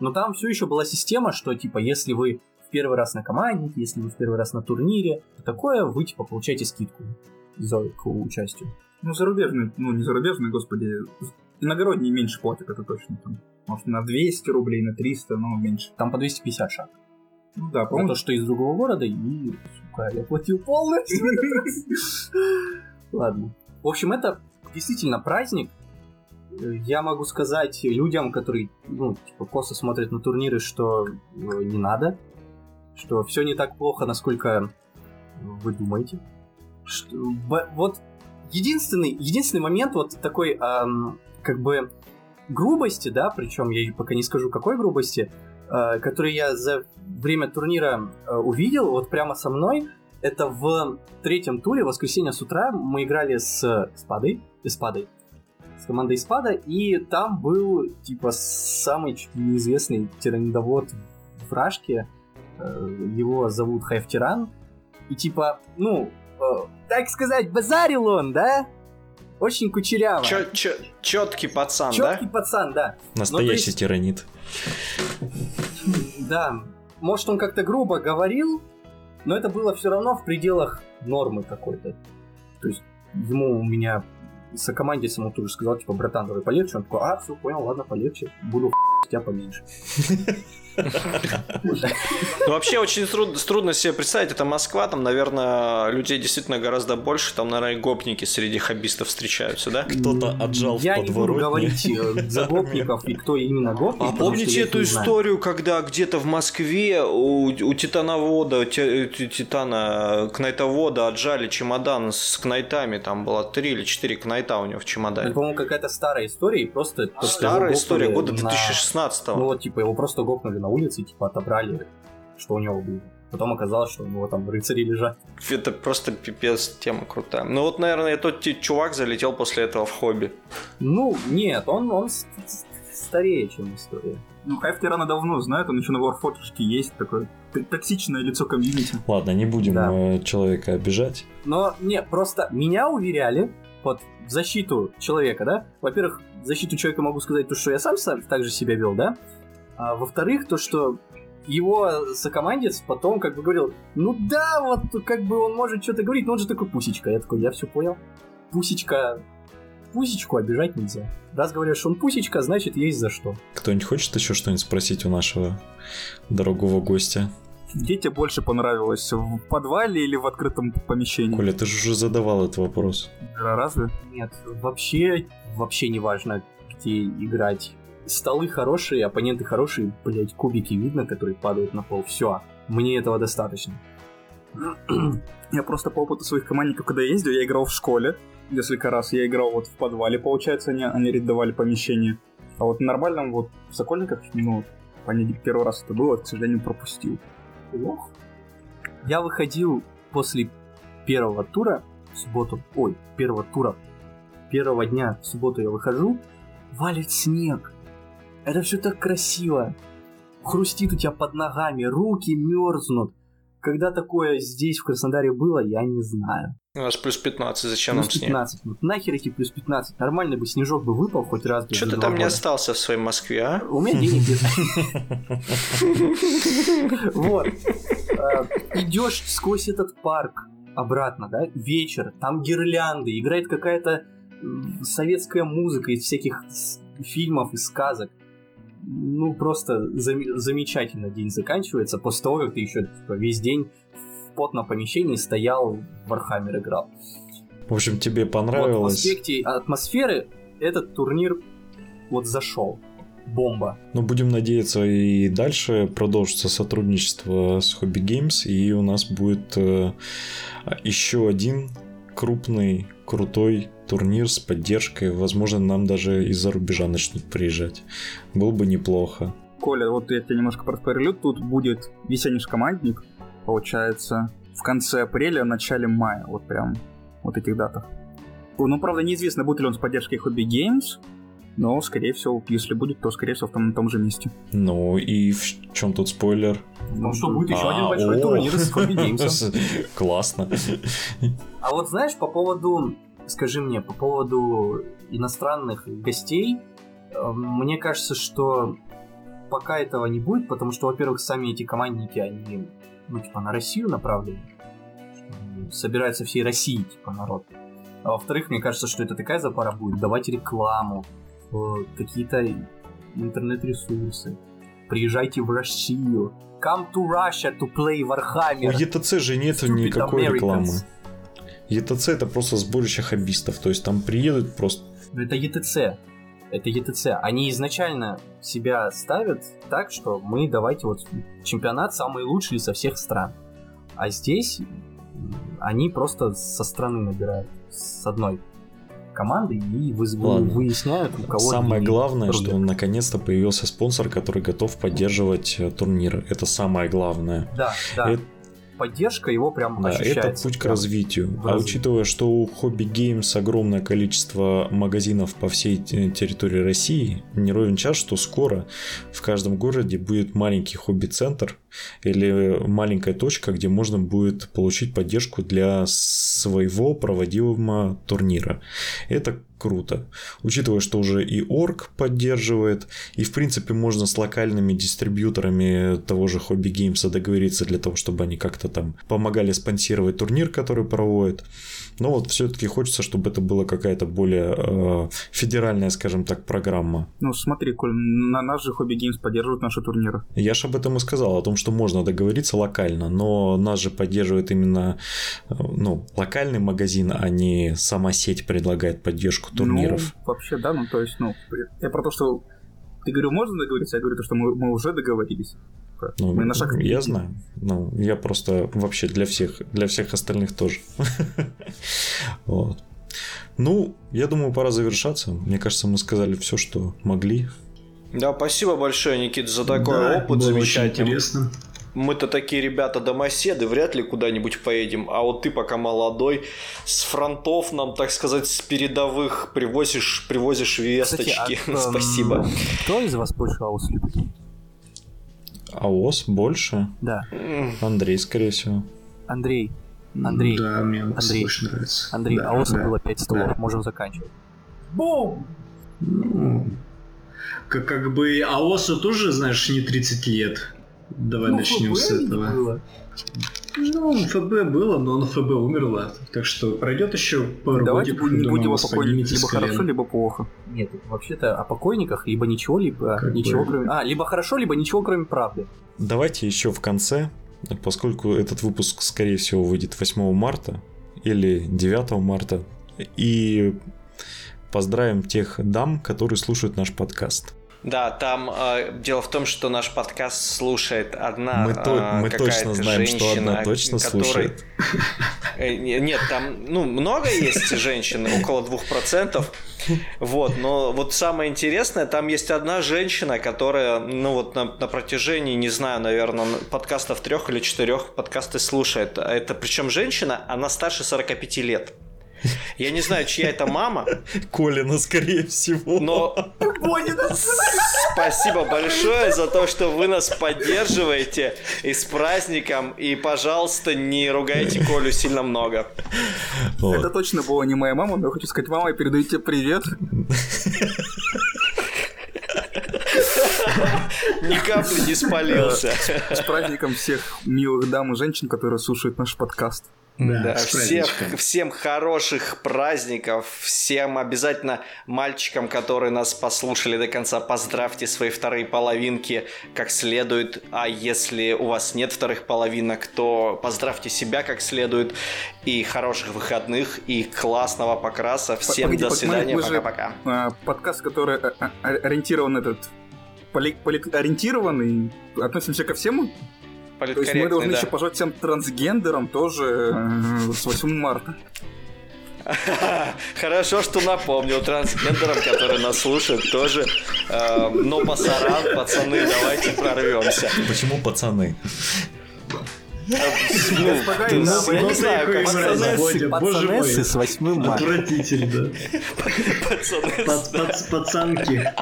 E: Но там все еще была система, что типа если вы в первый раз на команде, если вы в первый раз на турнире, такое вы типа получаете скидку за к участию.
D: Ну, зарубежный, ну не зарубежный, господи, иногородние меньше платят, это точно. Там, может, на 200 рублей, на 300, но меньше.
E: Там по 250 шаг.
D: Ну да, по-моему.
E: То, что из другого города, и, сука, я платил полностью. Ладно. В общем, это действительно праздник. Я могу сказать людям, которые, ну, типа, косо смотрят на турниры, что э, не надо, что все не так плохо, насколько вы думаете. Что, вот единственный, единственный момент вот такой, эм, как бы, грубости, да, причем я пока не скажу, какой грубости, который я за время турнира э, увидел, вот прямо со мной, это в третьем туре, в воскресенье с утра, мы играли с Спадой, Спадой, с командой Спада, и там был, типа, самый чуть неизвестный тиранидовод в Рашке, э, его зовут Хайф Тиран, и типа, ну, э, так сказать, базарил он, да? Очень кучеряво.
B: Чё, чё, четкий пацан,
E: Чёткий
B: да?
E: Четкий пацан, да.
A: Настоящий есть... тиранит.
E: Да. Может, он как-то грубо говорил, но это было все равно в пределах нормы какой-то. То есть ему у меня со команде самому тоже сказал, типа, братан, давай полегче. Он такой, а, все, понял, ладно, полегче. Буду тебя поменьше.
B: Ну, вообще очень трудно, себе представить, это Москва, там, наверное, людей действительно гораздо больше, там, наверное, гопники среди хоббистов встречаются, да?
A: Кто-то отжал
E: Я не буду говорить э, за гопников и кто именно гопник.
B: А помните эту историю, когда где-то в Москве у, у титановода, титана, кнайтовода отжали чемодан с кнайтами, там было три или четыре кнайта у него в чемодане.
E: Это, по-моему, какая-то старая история, и просто...
B: Старая история, года 2016
E: Ну вот, типа, его просто гопнули на улице, типа, отобрали, что у него было. Потом оказалось, что у него там рыцари лежат.
B: Это просто пипец тема крутая. Ну вот, наверное, тот чувак залетел после этого в хобби.
E: Ну, нет, он, он старее, чем история.
D: Ну, Хайф Тирана давно знает, он еще на Warforged есть такое токсичное лицо комьюнити.
A: Ладно, не будем да. Э, человека обижать.
E: Но, не, просто меня уверяли, вот в защиту человека, да, во-первых, в защиту человека могу сказать то, что я сам так же себя вел, да, а, во-вторых, то, что его сокомандец потом как бы говорил, ну да, вот как бы он может что-то говорить, но он же такой пусечка. Я такой, я все понял. Пусечка, пусечку обижать нельзя. Раз говоришь, что он пусечка, значит есть за что.
A: Кто-нибудь хочет еще что-нибудь спросить у нашего дорогого гостя?
D: Где тебе больше понравилось? В подвале или в открытом помещении?
A: Коля, ты же уже задавал этот вопрос.
D: Разве?
E: Нет, вообще, вообще не важно, где играть столы хорошие, оппоненты хорошие, блять, кубики видно, которые падают на пол. Все, мне этого достаточно.
D: Я просто по опыту своих командников, когда ездил, я играл в школе. Несколько раз я играл вот в подвале, получается, они, они арендовали помещение. А вот в нормальном, вот в Сокольниках, ну, они первый раз это было, к сожалению, пропустил.
E: Ох. Я выходил после первого тура в субботу, ой, первого тура, первого дня в субботу я выхожу, валит снег. Это все так красиво. Хрустит у тебя под ногами, руки мерзнут. Когда такое здесь, в Краснодаре, было, я не знаю.
B: У нас плюс 15, зачем плюс
E: нам 15. снег? нахер эти плюс 15? Нормальный бы снежок бы выпал хоть раз.
B: Что ты там года. не остался в своей Москве, а?
E: У меня денег нет. Вот. А, Идешь сквозь этот парк обратно, да, вечер, там гирлянды, играет какая-то советская музыка из всяких фильмов и сказок ну, просто зам- замечательно день заканчивается после того, как ты еще типа, весь день в потном помещении стоял, в Warhammer играл.
A: В общем, тебе понравилось? Вот в
E: аспекте атмосферы этот турнир вот зашел. Бомба.
A: Ну, будем надеяться, и дальше продолжится сотрудничество с Hobby Games, и у нас будет э, еще один крупный, крутой турнир с поддержкой. Возможно, нам даже из-за рубежа начнут приезжать. Было бы неплохо.
D: Коля, вот я тебе немножко проспойлерю. Тут будет весенний командник, получается, в конце апреля, начале мая. Вот прям вот этих датах. Ну, правда, неизвестно, будет ли он с поддержкой Hobby Games, но, скорее всего, если будет, то, скорее всего, в том, на том же месте.
A: Ну, и в чем тут спойлер?
E: Ну, что будет еще один большой турнир с Hobby Games.
A: Классно.
E: А вот знаешь, по поводу скажи мне, по поводу иностранных гостей, э, мне кажется, что пока этого не будет, потому что, во-первых, сами эти командники, они, ну, типа, на Россию направлены. Собирается всей России, типа, народ. А во-вторых, мне кажется, что это такая запара будет давать рекламу, какие-то интернет-ресурсы. Приезжайте в Россию. Come to Russia to play Warhammer.
A: У ETC же нет Stupid никакой Americans. рекламы. ETC это просто сборище хоббистов, то есть там приедут просто...
E: Это ETC. Это ETC. Они изначально себя ставят так, что мы давайте вот чемпионат самый лучший со всех стран. А здесь они просто со страны набирают, с одной команды и Ладно. выясняют, у кого
A: Самое главное, рубят. что наконец-то появился спонсор, который готов поддерживать э, турнир. Это самое главное.
E: Да, да. Это поддержка его прям да, ощущается.
A: Это путь к развитию. А учитывая, что у Hobby Games огромное количество магазинов по всей территории России, не ровен час, что скоро в каждом городе будет маленький хобби-центр или маленькая точка, где можно будет получить поддержку для своего проводимого турнира. Это круто. Учитывая, что уже и Орг поддерживает, и в принципе можно с локальными дистрибьюторами того же Hobby Games договориться для того, чтобы они как-то там помогали спонсировать турнир, который проводят. Но вот все-таки хочется, чтобы это была какая-то более э, федеральная, скажем так, программа.
D: Ну смотри, Коль, на нас же Hobby Games поддерживают наши турниры.
A: Я же об этом и сказал, о том, что можно договориться локально, но нас же поддерживает именно э, ну, локальный магазин, а не сама сеть предлагает поддержку турниров.
D: Ну, вообще, да, ну то есть, ну, я про то, что ты говорю, можно договориться, я говорю, то, что мы, мы уже договорились.
A: Ну, мы на шаг я знаю. Ну, я просто вообще для всех, для всех остальных тоже. вот. Ну, я думаю, пора завершаться. Мне кажется, мы сказали все, что могли.
B: Да, спасибо большое, Никита, за такой да, опыт замечательный. интересно. Мы-то такие ребята домоседы, вряд ли куда-нибудь поедем. А вот ты пока молодой, с фронтов нам, так сказать, с передовых привозишь, привозишь весточки. Кстати, а, Спасибо.
E: Кто из вас больше аус любит?
A: АОС больше?
E: Да.
A: Андрей, скорее всего.
E: Андрей. Андрей.
C: Да, мне Андрей. больше нравится.
E: Андрей, да, АОСа да, было 5 столов, да. можем заканчивать. Бум!
C: Ну, как, как бы АОСу тоже, знаешь, не 30 лет. Давай ну, начнем с этого. Было. Ну, ФБ было, но он ФБ умерла. Так что пройдет еще пару
E: Давайте годиков, будем, будем о покойниках либо хорошо, либо плохо. Нет, вообще-то о покойниках либо ничего, либо как ничего, бы... кроме... А, либо хорошо, либо ничего, кроме правды.
A: Давайте еще в конце, поскольку этот выпуск, скорее всего, выйдет 8 марта или 9 марта, и поздравим тех дам, которые слушают наш подкаст.
B: Да, там э, дело в том, что наш подкаст слушает одна
A: Мы, то, мы точно знаем, женщина, что одна точно который... слушает.
B: Э, нет, там ну, много есть женщин, около двух процентов. Вот, но вот самое интересное, там есть одна женщина, которая, ну вот на, на протяжении, не знаю, наверное, подкастов трех или четырех подкасты слушает. Это причем женщина, она старше 45 лет. Я не знаю, чья это мама.
A: Колина, скорее всего.
B: Но спасибо большое за то, что вы нас поддерживаете и с праздником. И, пожалуйста, не ругайте Колю сильно много.
D: Вот. Это точно была не моя мама, но я хочу сказать, мама, я передаю тебе привет.
B: Ни капли не спалился.
D: С праздником всех милых дам и женщин, которые слушают наш подкаст.
B: Да, да всех, всем хороших праздников, всем обязательно мальчикам, которые нас послушали до конца, поздравьте свои вторые половинки как следует, а если у вас нет вторых половинок, то поздравьте себя как следует, и хороших выходных, и классного покраса, всем Погоди, до свидания, пока-пока.
D: А, подкаст, который э, э, ориентирован этот, поли, поли, ориентированный, относимся ко всему то есть мы должны да. еще пожать всем трансгендерам тоже э, с 8 марта.
B: Хорошо, что напомнил трансгендерам, которые нас слушают, тоже. Э, но пасаран, пацаны, давайте прорвемся.
A: Почему пацаны?
B: Ну, я не знаю, как.
E: Пацанессы с 8 марта.
C: Отвратительно. Пацанки.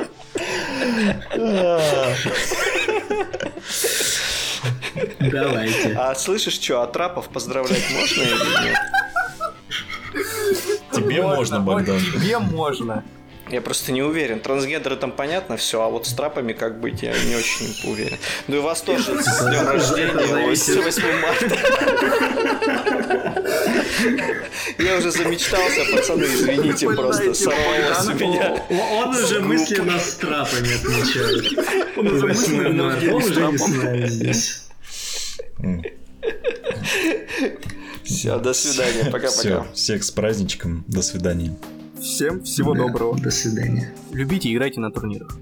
B: Давайте. А слышишь, что, а трапов поздравлять можно или нет?
A: Тебе можно, Богдан.
E: Тебе можно.
B: Я просто не уверен. Трансгендеры там понятно все, а вот с трапами как быть, я не очень уверен. Ну и вас тоже с днем рождения, с 8 марта. Я уже замечтался, пацаны, извините, просто сорвалось у меня.
C: Он уже мысленно с трапами отмечает. Он уже мысленно он уже не с.
B: Все, до свидания, пока-пока.
A: Всех с праздничком, до свидания.
D: Всем всего да, доброго.
C: До свидания.
E: Любите и играйте на турнирах.